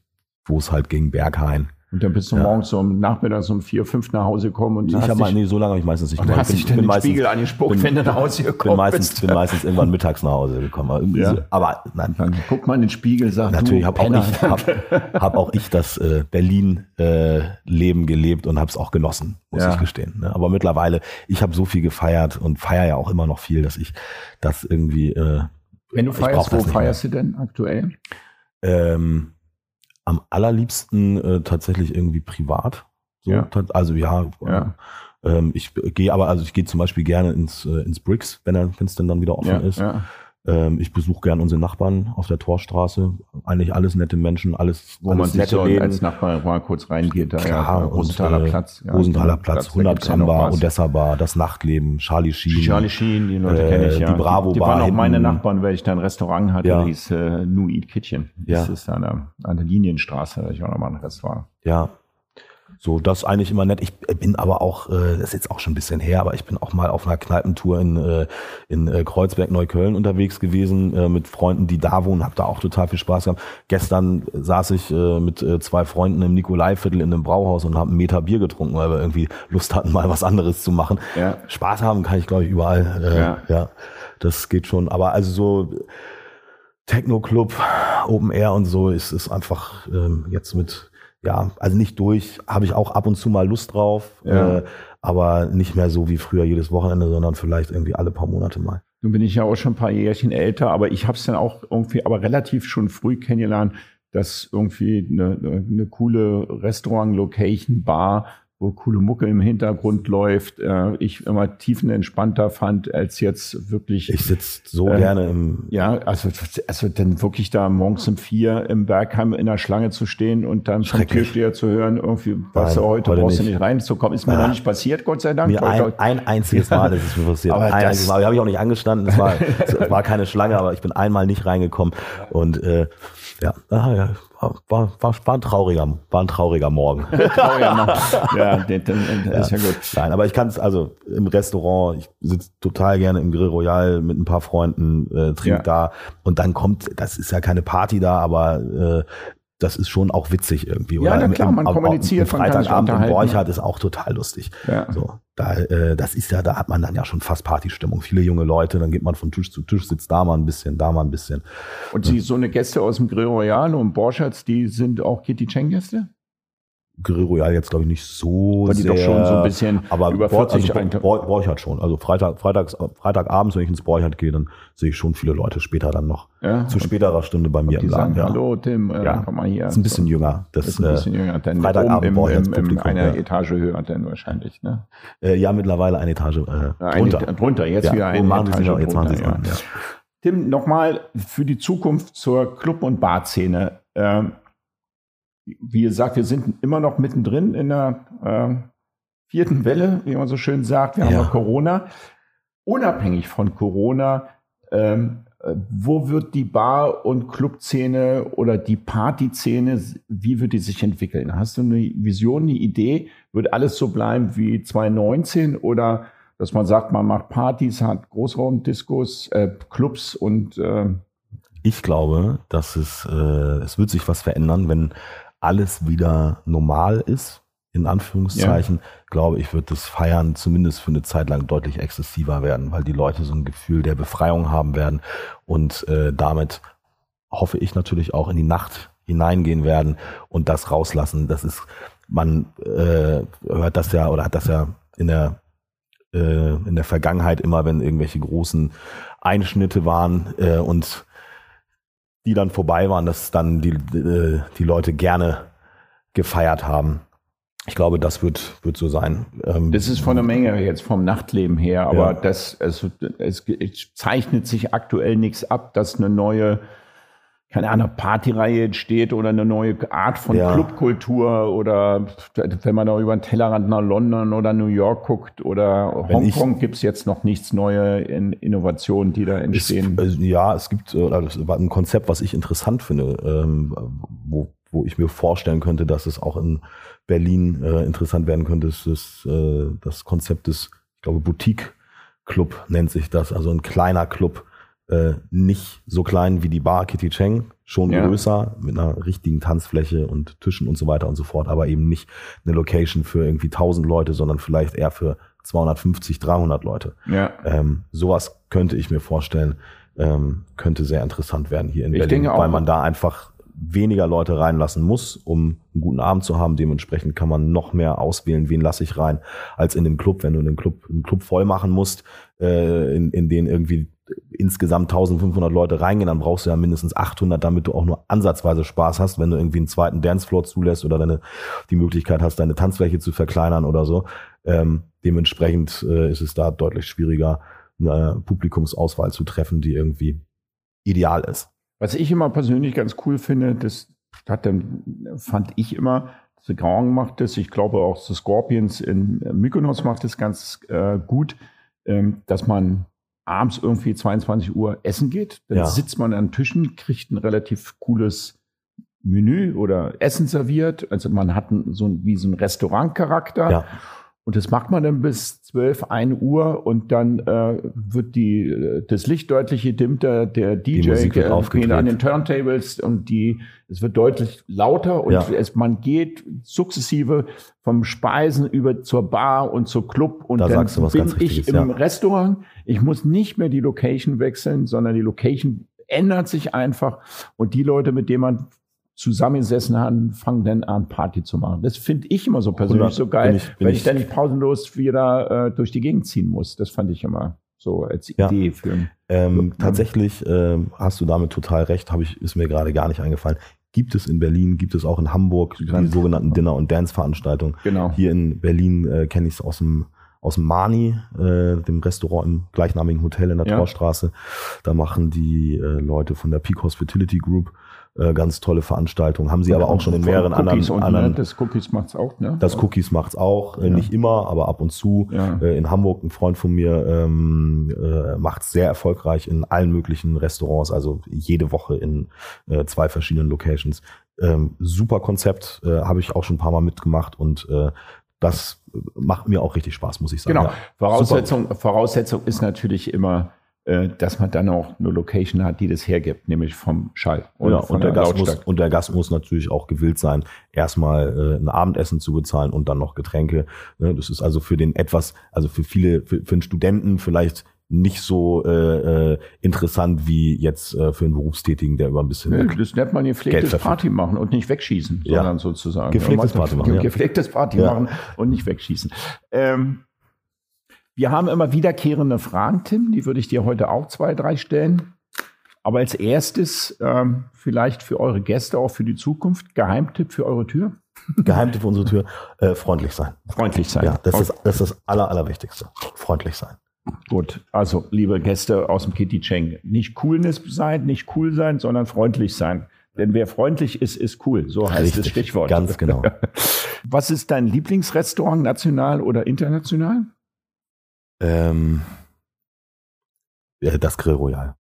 wo es halt ging, Berghain. Und dann bist du ja. morgens um nachmittags um vier, fünf nach Hause gekommen und ich habe nee, so lange habe ich meistens nicht gemacht. Hast dich den meistens, Spiegel angespuckt, bin, wenn du nach Hause gekommen bin meistens, bist. Bin meistens irgendwann mittags nach Hause gekommen. Ja. Aber nein. Dann guck mal in den Spiegel, sag Natürlich habe auch, ich, hab, hab auch ich das äh, Berlin-Leben äh, gelebt und habe es auch genossen, muss ja. ich gestehen. Ne? Aber mittlerweile, ich habe so viel gefeiert und feiere ja auch immer noch viel, dass ich das irgendwie. Äh, wenn du feierst, wo feierst du denn aktuell? Ähm, am allerliebsten äh, tatsächlich irgendwie privat. So, ja. Also ja, ja. Ähm, ich gehe aber, also ich gehe zum Beispiel gerne ins, äh, ins Bricks, wenn es denn dann wieder offen ist. Ähm, ich besuche gern unsere Nachbarn auf der Torstraße. Eigentlich alles nette Menschen, alles Wo alles man sich so als Nachbar mal kurz reingeht. Da, Klar, ja, Rosenthaler und, Platz. Ja, Rosenthaler Platz, 100 Gramm Bar, Odessa Bar, das Nachtleben, Charlie Sheen. Charlie Sheen, die Leute äh, kenne ich, ja. Die Bravo die, Bar. Die waren auch meine Nachbarn, weil ich da ein Restaurant hatte, ja. hieß äh, New Eat Kitchen. Das ja. ist an der, an der Linienstraße, da ich auch nochmal ein Restaurant. Ja. So, das ist eigentlich immer nett. Ich bin aber auch, äh, das ist jetzt auch schon ein bisschen her, aber ich bin auch mal auf einer Kneipentour in, äh, in äh, Kreuzberg, Neukölln unterwegs gewesen äh, mit Freunden, die da wohnen, habe da auch total viel Spaß gehabt. Gestern saß ich äh, mit äh, zwei Freunden im Nikolaiviertel in einem Brauhaus und haben einen Meter Bier getrunken, weil wir irgendwie Lust hatten, mal was anderes zu machen. Ja. Spaß haben kann ich, glaube ich, überall. Äh, ja. ja, das geht schon. Aber also so Techno-Club, Open Air und so ist, ist einfach ähm, jetzt mit ja, also nicht durch, habe ich auch ab und zu mal Lust drauf, ja. äh, aber nicht mehr so wie früher jedes Wochenende, sondern vielleicht irgendwie alle paar Monate mal. Nun bin ich ja auch schon ein paar Jährchen älter, aber ich habe es dann auch irgendwie, aber relativ schon früh kennengelernt, dass irgendwie eine, eine coole Restaurant-Location, Bar wo coole Mucke im Hintergrund läuft, äh, ich immer tiefenentspannter fand, als jetzt wirklich. Ich sitze so äh, gerne im. Ja, also, also dann wirklich da morgens um vier im Bergheim in der Schlange zu stehen und dann vom Türsteher zu hören, irgendwie, was Nein, heute brauchst du nicht reinzukommen. Ist mir ja. noch nicht passiert, Gott sei Dank. Mir ein, ein einziges Mal ist es mir passiert. aber ein einziges Mal. Habe ich auch nicht angestanden. Es war, es war keine Schlange, aber ich bin einmal nicht reingekommen. Und äh, ja, ja war, war, war, ein trauriger, war ein trauriger Morgen. trauriger Morgen. Ja, das, das ist ja gut. Nein, aber ich kann es also im Restaurant, ich sitze total gerne im Grill Royal mit ein paar Freunden, äh, trink ja. da und dann kommt, das ist ja keine Party da, aber äh, das ist schon auch witzig irgendwie. Oder? Ja, na klar, man Im, kommuniziert. Am Freitagabend in Borchardt ist auch total lustig. Ja. So, da, äh, das ist ja, da hat man dann ja schon fast Partystimmung. Viele junge Leute, dann geht man von Tisch zu Tisch, sitzt da mal ein bisschen, da mal ein bisschen. Und die, so eine Gäste aus dem Grill Royal und Borchardt, die sind auch Kitty Cheng Gäste? Grill Royal jetzt glaube ich nicht so Weil die sehr, doch schon so ein bisschen aber über 40 also Borchardt schon. Also Freitag, Freitags, Freitagabends, wenn ich ins Borchardt gehe, dann sehe ich schon viele Leute später dann noch. Ja, zu späterer Stunde bei mir im Laden. ja. Hallo Tim, äh, ja. komm mal hier. Ist ein bisschen jünger. Das ist ein bisschen äh, jünger. Denn Freitagabend im, im, im, im einer ja. Etage höher dann wahrscheinlich. Ne? Äh, ja, mittlerweile eine Etage äh, drunter. Eine, drunter, jetzt ja. wieder eine machen Etage drunter. Jetzt machen Sie ja. Tim, nochmal für die Zukunft zur Club- und Barszene. Ähm, wie gesagt, wir sind immer noch mittendrin in der äh, vierten Welle, wie man so schön sagt. Wir ja. haben noch Corona. Unabhängig von Corona, ähm, äh, wo wird die Bar- und Clubszene oder die Partyszene, wie wird die sich entwickeln? Hast du eine Vision, eine Idee? Wird alles so bleiben wie 2019 oder dass man sagt, man macht Partys, hat Großraumdiskos, äh, Clubs und äh ich glaube, dass es, äh, es wird sich was verändern, wenn alles wieder normal ist, in Anführungszeichen, ja. glaube ich, wird das Feiern zumindest für eine Zeit lang deutlich exzessiver werden, weil die Leute so ein Gefühl der Befreiung haben werden und äh, damit hoffe ich natürlich auch in die Nacht hineingehen werden und das rauslassen. Das ist, man äh, hört das ja oder hat das ja in der äh, in der Vergangenheit immer, wenn irgendwelche großen Einschnitte waren äh, und die dann vorbei waren, dass dann die, äh, die Leute gerne gefeiert haben. Ich glaube, das wird, wird so sein. Ähm, das ist von der Menge jetzt vom Nachtleben her, aber ja. das, es, es, es zeichnet sich aktuell nichts ab, dass eine neue keine Ahnung, Partyreihe entsteht oder eine neue Art von ja. Clubkultur oder wenn man da über den Tellerrand nach London oder New York guckt oder Hongkong gibt es jetzt noch nichts neue in Innovationen, die da entstehen. Es, ja, es gibt äh, ein Konzept, was ich interessant finde, ähm, wo, wo ich mir vorstellen könnte, dass es auch in Berlin äh, interessant werden könnte, ist das, äh, das Konzept des, ich glaube, Boutique Club nennt sich das, also ein kleiner Club, äh, nicht so klein wie die Bar Kitty Cheng, schon ja. größer, mit einer richtigen Tanzfläche und Tischen und so weiter und so fort, aber eben nicht eine Location für irgendwie 1000 Leute, sondern vielleicht eher für 250, 300 Leute. Ja. Ähm, sowas könnte ich mir vorstellen, ähm, könnte sehr interessant werden hier in ich Berlin, weil man da einfach weniger Leute reinlassen muss, um einen guten Abend zu haben. Dementsprechend kann man noch mehr auswählen, wen lasse ich rein, als in dem Club, wenn du den Club, einen Club voll machen musst, äh, in, in den irgendwie insgesamt 1500 Leute reingehen, dann brauchst du ja mindestens 800, damit du auch nur ansatzweise Spaß hast, wenn du irgendwie einen zweiten Dancefloor zulässt oder deine, die Möglichkeit hast, deine Tanzfläche zu verkleinern oder so. Ähm, dementsprechend äh, ist es da deutlich schwieriger, eine Publikumsauswahl zu treffen, die irgendwie ideal ist. Was ich immer persönlich ganz cool finde, das hat dann, fand ich immer, The Grand macht das, ich glaube auch The Scorpions in Mykonos macht das ganz äh, gut, ähm, dass man abends irgendwie 22 Uhr essen geht. Dann ja. sitzt man an Tischen, kriegt ein relativ cooles Menü oder Essen serviert. Also man hat so ein, wie so ein Restaurantcharakter. Ja. Und das macht man dann bis 12, 1 Uhr und dann äh, wird die, das Licht deutlich gedimmt, der, DJ geht an den Turntables und die, es wird deutlich lauter und ja. es, man geht sukzessive vom Speisen über zur Bar und zur Club und da dann bin ich im ja. Restaurant. Ich muss nicht mehr die Location wechseln, sondern die Location ändert sich einfach und die Leute, mit denen man zusammengesessen haben, fangen dann an, Party zu machen. Das finde ich immer so persönlich so geil, bin ich, bin weil ich, ich dann nicht pausenlos wieder äh, durch die Gegend ziehen muss. Das fand ich immer so als ja. Idee für einen ähm, Tatsächlich ähm, hast du damit total recht, habe ich, ist mir gerade gar nicht eingefallen. Gibt es in Berlin, gibt es auch in Hamburg die sogenannten Dinner- und Dance-Veranstaltungen. Genau. Hier in Berlin äh, kenne ich es aus dem aus dem Mani, äh, dem Restaurant im gleichnamigen Hotel in der ja. Torstraße. Da machen die äh, Leute von der Peak Hospitality Group äh, ganz tolle Veranstaltung. Haben sie aber auch schon in mehreren Cookies anderen, anderen. Das Cookies macht's auch, ne? Das Cookies macht's auch, äh, ja. nicht immer, aber ab und zu. Ja. Äh, in Hamburg ein Freund von mir ähm, äh, macht's sehr erfolgreich in allen möglichen Restaurants, also jede Woche in äh, zwei verschiedenen Locations. Ähm, super Konzept, äh, habe ich auch schon ein paar Mal mitgemacht und äh, das macht mir auch richtig Spaß, muss ich sagen. Genau. Ja. Voraussetzung, Voraussetzung ist natürlich immer dass man dann auch eine Location hat, die das hergibt, nämlich vom Schall und, ja, und der, Gast muss, und der Gast muss natürlich auch gewillt sein, erstmal äh, ein Abendessen zu bezahlen und dann noch Getränke. Ne, das ist also für den etwas, also für viele, für, für einen Studenten vielleicht nicht so äh, äh, interessant wie jetzt äh, für einen Berufstätigen, der über ein bisschen. Nee, das nennt man gepflegtes Party machen und nicht wegschießen, ja. sondern sozusagen. Gepflegtes Party machen. Gepflegtes Party ja. machen und nicht wegschießen. Ähm, wir haben immer wiederkehrende Fragen, Tim. Die würde ich dir heute auch zwei, drei stellen. Aber als erstes ähm, vielleicht für eure Gäste, auch für die Zukunft, Geheimtipp für eure Tür. Geheimtipp für unsere Tür, äh, freundlich sein. Freundlich sein. Ja, das, okay. ist, das ist das Aller, Allerwichtigste. Freundlich sein. Gut, also liebe Gäste aus dem Kitty Cheng, nicht Coolness sein, nicht cool sein, sondern freundlich sein. Denn wer freundlich ist, ist cool. So heißt Richtig, das Stichwort. Ganz genau. Was ist dein Lieblingsrestaurant, national oder international? Ähm, das Grill Royal.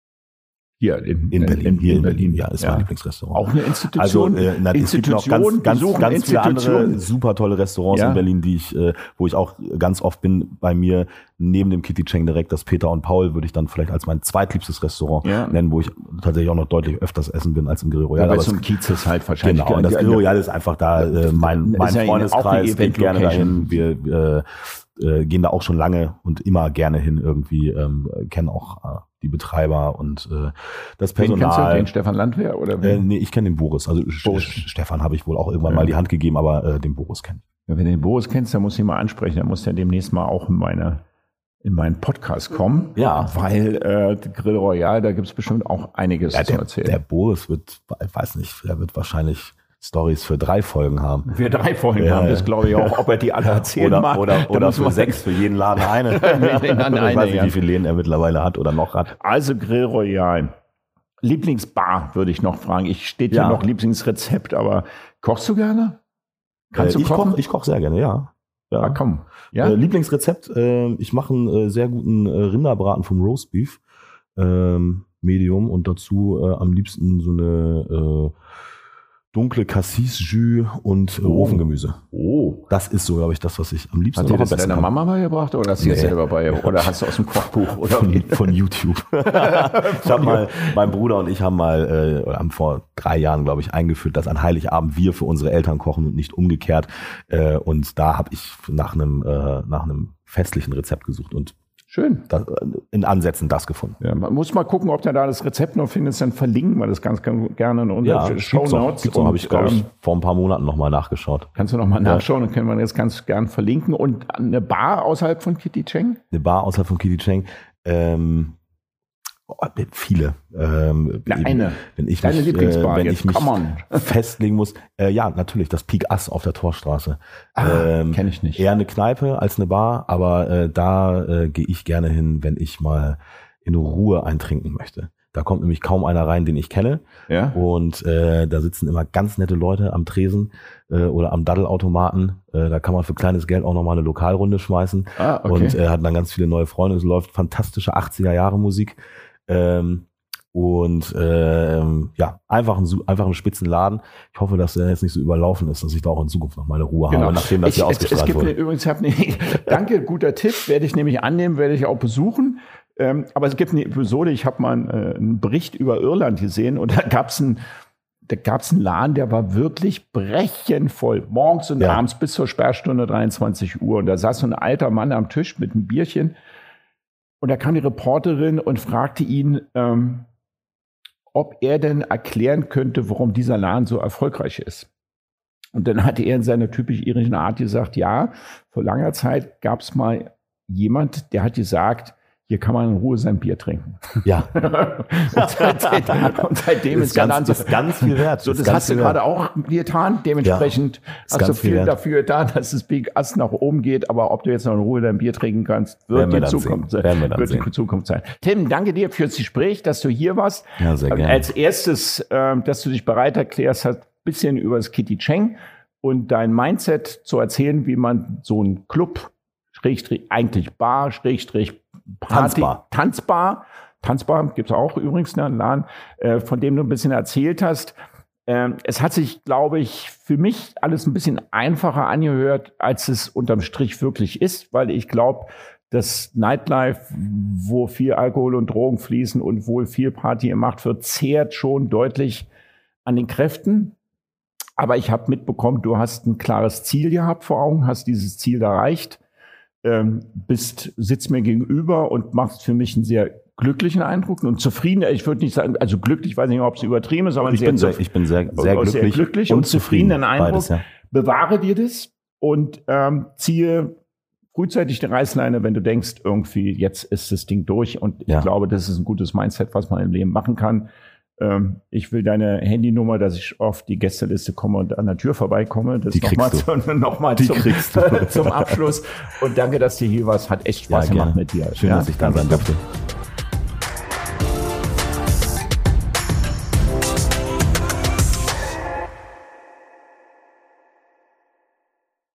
Hier in, in Berlin. In, hier in, Berlin. Berlin. Ja, ist ja. mein Lieblingsrestaurant. Auch eine Institution. Also, äh, na, es gibt noch ganz, ganz, ganz viele andere super tolle Restaurants ja. in Berlin, die ich, äh, wo ich auch ganz oft bin. Bei mir neben dem Kitty Cheng direkt das Peter und Paul würde ich dann vielleicht als mein zweitliebstes Restaurant ja. nennen, wo ich tatsächlich auch noch deutlich öfters essen bin als im Grill Royal. Ja, aber zum Kiez ist halt wahrscheinlich. Genau. Und das Grill Royal ist einfach da äh, mein, mein Freundeskreis geht gerne dahin. Wir äh, äh, gehen da auch schon lange und immer gerne hin irgendwie, ähm, kennen auch äh, die Betreiber und äh, das Personal. Wen kennst du den Stefan Landwehr oder Äh, nee, ich kenne den Boris. Also Boris. Stefan habe ich wohl auch irgendwann ja. mal die Hand gegeben, aber äh, den Boris kenne ich. Ja, wenn du den Boris kennst, dann musst du ihn mal ansprechen. Dann muss der demnächst mal auch in meine in meinen Podcast kommen. Ja. Weil äh, Grill Royal, da gibt es bestimmt auch einiges ja, der, zu erzählen. Der Boris wird, ich weiß nicht, der wird wahrscheinlich Stories für drei Folgen haben. Für drei Folgen ja, haben, das glaube ich auch. Ob er die alle erzählen oder, mag. Oder, oder für sechs, für jeden Laden eine. ich weiß nicht, wie viele Läden er mittlerweile hat oder noch hat. Also Grill Royal. Lieblingsbar würde ich noch fragen. Ich steht ja. hier noch Lieblingsrezept, aber kochst du gerne? Kannst äh, du kochen? Koch, ich koche sehr gerne, ja. Ja, ah, komm. Ja? Äh, Lieblingsrezept, äh, ich mache einen äh, sehr guten äh, Rinderbraten vom Roastbeef. Ähm, Medium und dazu äh, am liebsten so eine äh, dunkle Cassis-Jus und oh. Ofengemüse. Oh. Das ist so, glaube ich, das, was ich am liebsten Hat dir das deine Mama beigebracht oder hast du nee. selber bei oder hast du aus dem Kochbuch oder von, von YouTube? ich habe mal, mein Bruder und ich haben mal, äh, haben vor drei Jahren, glaube ich, eingeführt, dass an Heiligabend wir für unsere Eltern kochen und nicht umgekehrt. Äh, und da habe ich nach einem äh, nach einem festlichen Rezept gesucht und Schön. Das, in Ansätzen das gefunden. Ja, man muss mal gucken, ob der da das Rezept noch findet, dann verlinken wir das ganz, ganz gerne in unseren ja, Show Notes. So habe ich, glaube ich, ähm, vor ein paar Monaten nochmal nachgeschaut. Kannst du nochmal ja. nachschauen, dann können wir das ganz gern verlinken. Und eine Bar außerhalb von Kitty Cheng? Eine Bar außerhalb von Kitty Cheng. Ähm, Oh, viele. Ähm, Na, eine. Wenn ich Deine mich, Lieblingsbar, äh, wenn ich mich festlegen muss. Äh, ja, natürlich, das Peak Ass auf der Torstraße. Ah, ähm, Kenne ich nicht. Eher eine Kneipe als eine Bar, aber äh, da äh, gehe ich gerne hin, wenn ich mal in Ruhe eintrinken möchte. Da kommt nämlich kaum einer rein, den ich kenne. Ja. Und äh, da sitzen immer ganz nette Leute am Tresen äh, oder am Daddelautomaten. Äh, da kann man für kleines Geld auch nochmal eine Lokalrunde schmeißen. Ah, okay. Und äh, hat dann ganz viele neue Freunde. Es läuft fantastische 80er Jahre Musik. Ähm, Und ähm, ja, einfach ein, einfach ein Spitzenladen. Ich hoffe, dass der jetzt nicht so überlaufen ist, dass ich da auch in Zukunft noch meine Ruhe genau. habe, nachdem das ich, hier es, ausgestrahlt es gibt wurde. Übrigens, hab ne, danke, guter Tipp, werde ich nämlich annehmen, werde ich auch besuchen. Ähm, aber es gibt eine Episode, ich habe mal einen, äh, einen Bericht über Irland gesehen und da gab es einen da einen Laden, der war wirklich brechenvoll. Morgens und Ja. abends bis zur Sperrstunde 23 Uhr. Und da saß so ein alter Mann am Tisch mit einem Bierchen. Und da kam die Reporterin und fragte ihn, ähm, ob er denn erklären könnte, warum dieser Laden so erfolgreich ist. Und dann hatte er in seiner typisch irischen Art gesagt, ja, vor langer Zeit gab es mal jemand, der hat gesagt, hier kann man in Ruhe sein Bier trinken. Ja, und, seitdem, und seitdem ist ist ganz, Laden so, ist ganz viel wert. so, das hast du wert. gerade auch getan. Dementsprechend ist hast du viel viel dafür getan, dass das Big Ass nach oben geht. Aber ob du jetzt noch in Ruhe dein Bier trinken kannst, wird wir die dann Zukunft sein. Dann Wird die. Zukunft sein. Tim, danke dir fürs Gespräch, dass du hier warst. Ja, sehr gerne. Als erstes, ähm, dass du dich bereit erklärst, hast ein bisschen über das Kitty Cheng und dein Mindset zu erzählen, wie man so einen Club, Schrägstrich, eigentlich Bar, Schrägstrich, Party, Tanzbar. Tanzbar, Tanzbar gibt es auch übrigens einen Laden, äh, von dem du ein bisschen erzählt hast. Ähm, es hat sich, glaube ich, für mich alles ein bisschen einfacher angehört, als es unterm Strich wirklich ist, weil ich glaube, das Nightlife, wo viel Alkohol und Drogen fließen und wohl viel Party gemacht wird, zehrt schon deutlich an den Kräften. Aber ich habe mitbekommen, du hast ein klares Ziel gehabt vor Augen, hast dieses Ziel erreicht, ähm, bist, sitzt mir gegenüber und machst für mich einen sehr glücklichen Eindruck und zufrieden. Ich würde nicht sagen, also glücklich, weiß nicht, ob es übertrieben ist, aber ich, bin sehr, ich bin sehr, sehr Sehr glücklich, glücklich und zufriedenen Eindruck. Beides, ja. bewahre dir das und ähm, ziehe frühzeitig die Reißleine, wenn du denkst, irgendwie, jetzt ist das Ding durch. Und Ja. ich glaube, das ist ein gutes Mindset, was man im Leben machen kann. Ähm, ich will deine Handynummer, dass ich auf die Gästeliste komme und an der Tür vorbeikomme. Das nochmal zum, noch mal zum, zum Abschluss. Und danke, dass du hier warst. Hat echt Spaß Ja, gemacht mit dir. Schön, ja? dass ich da sein durfte.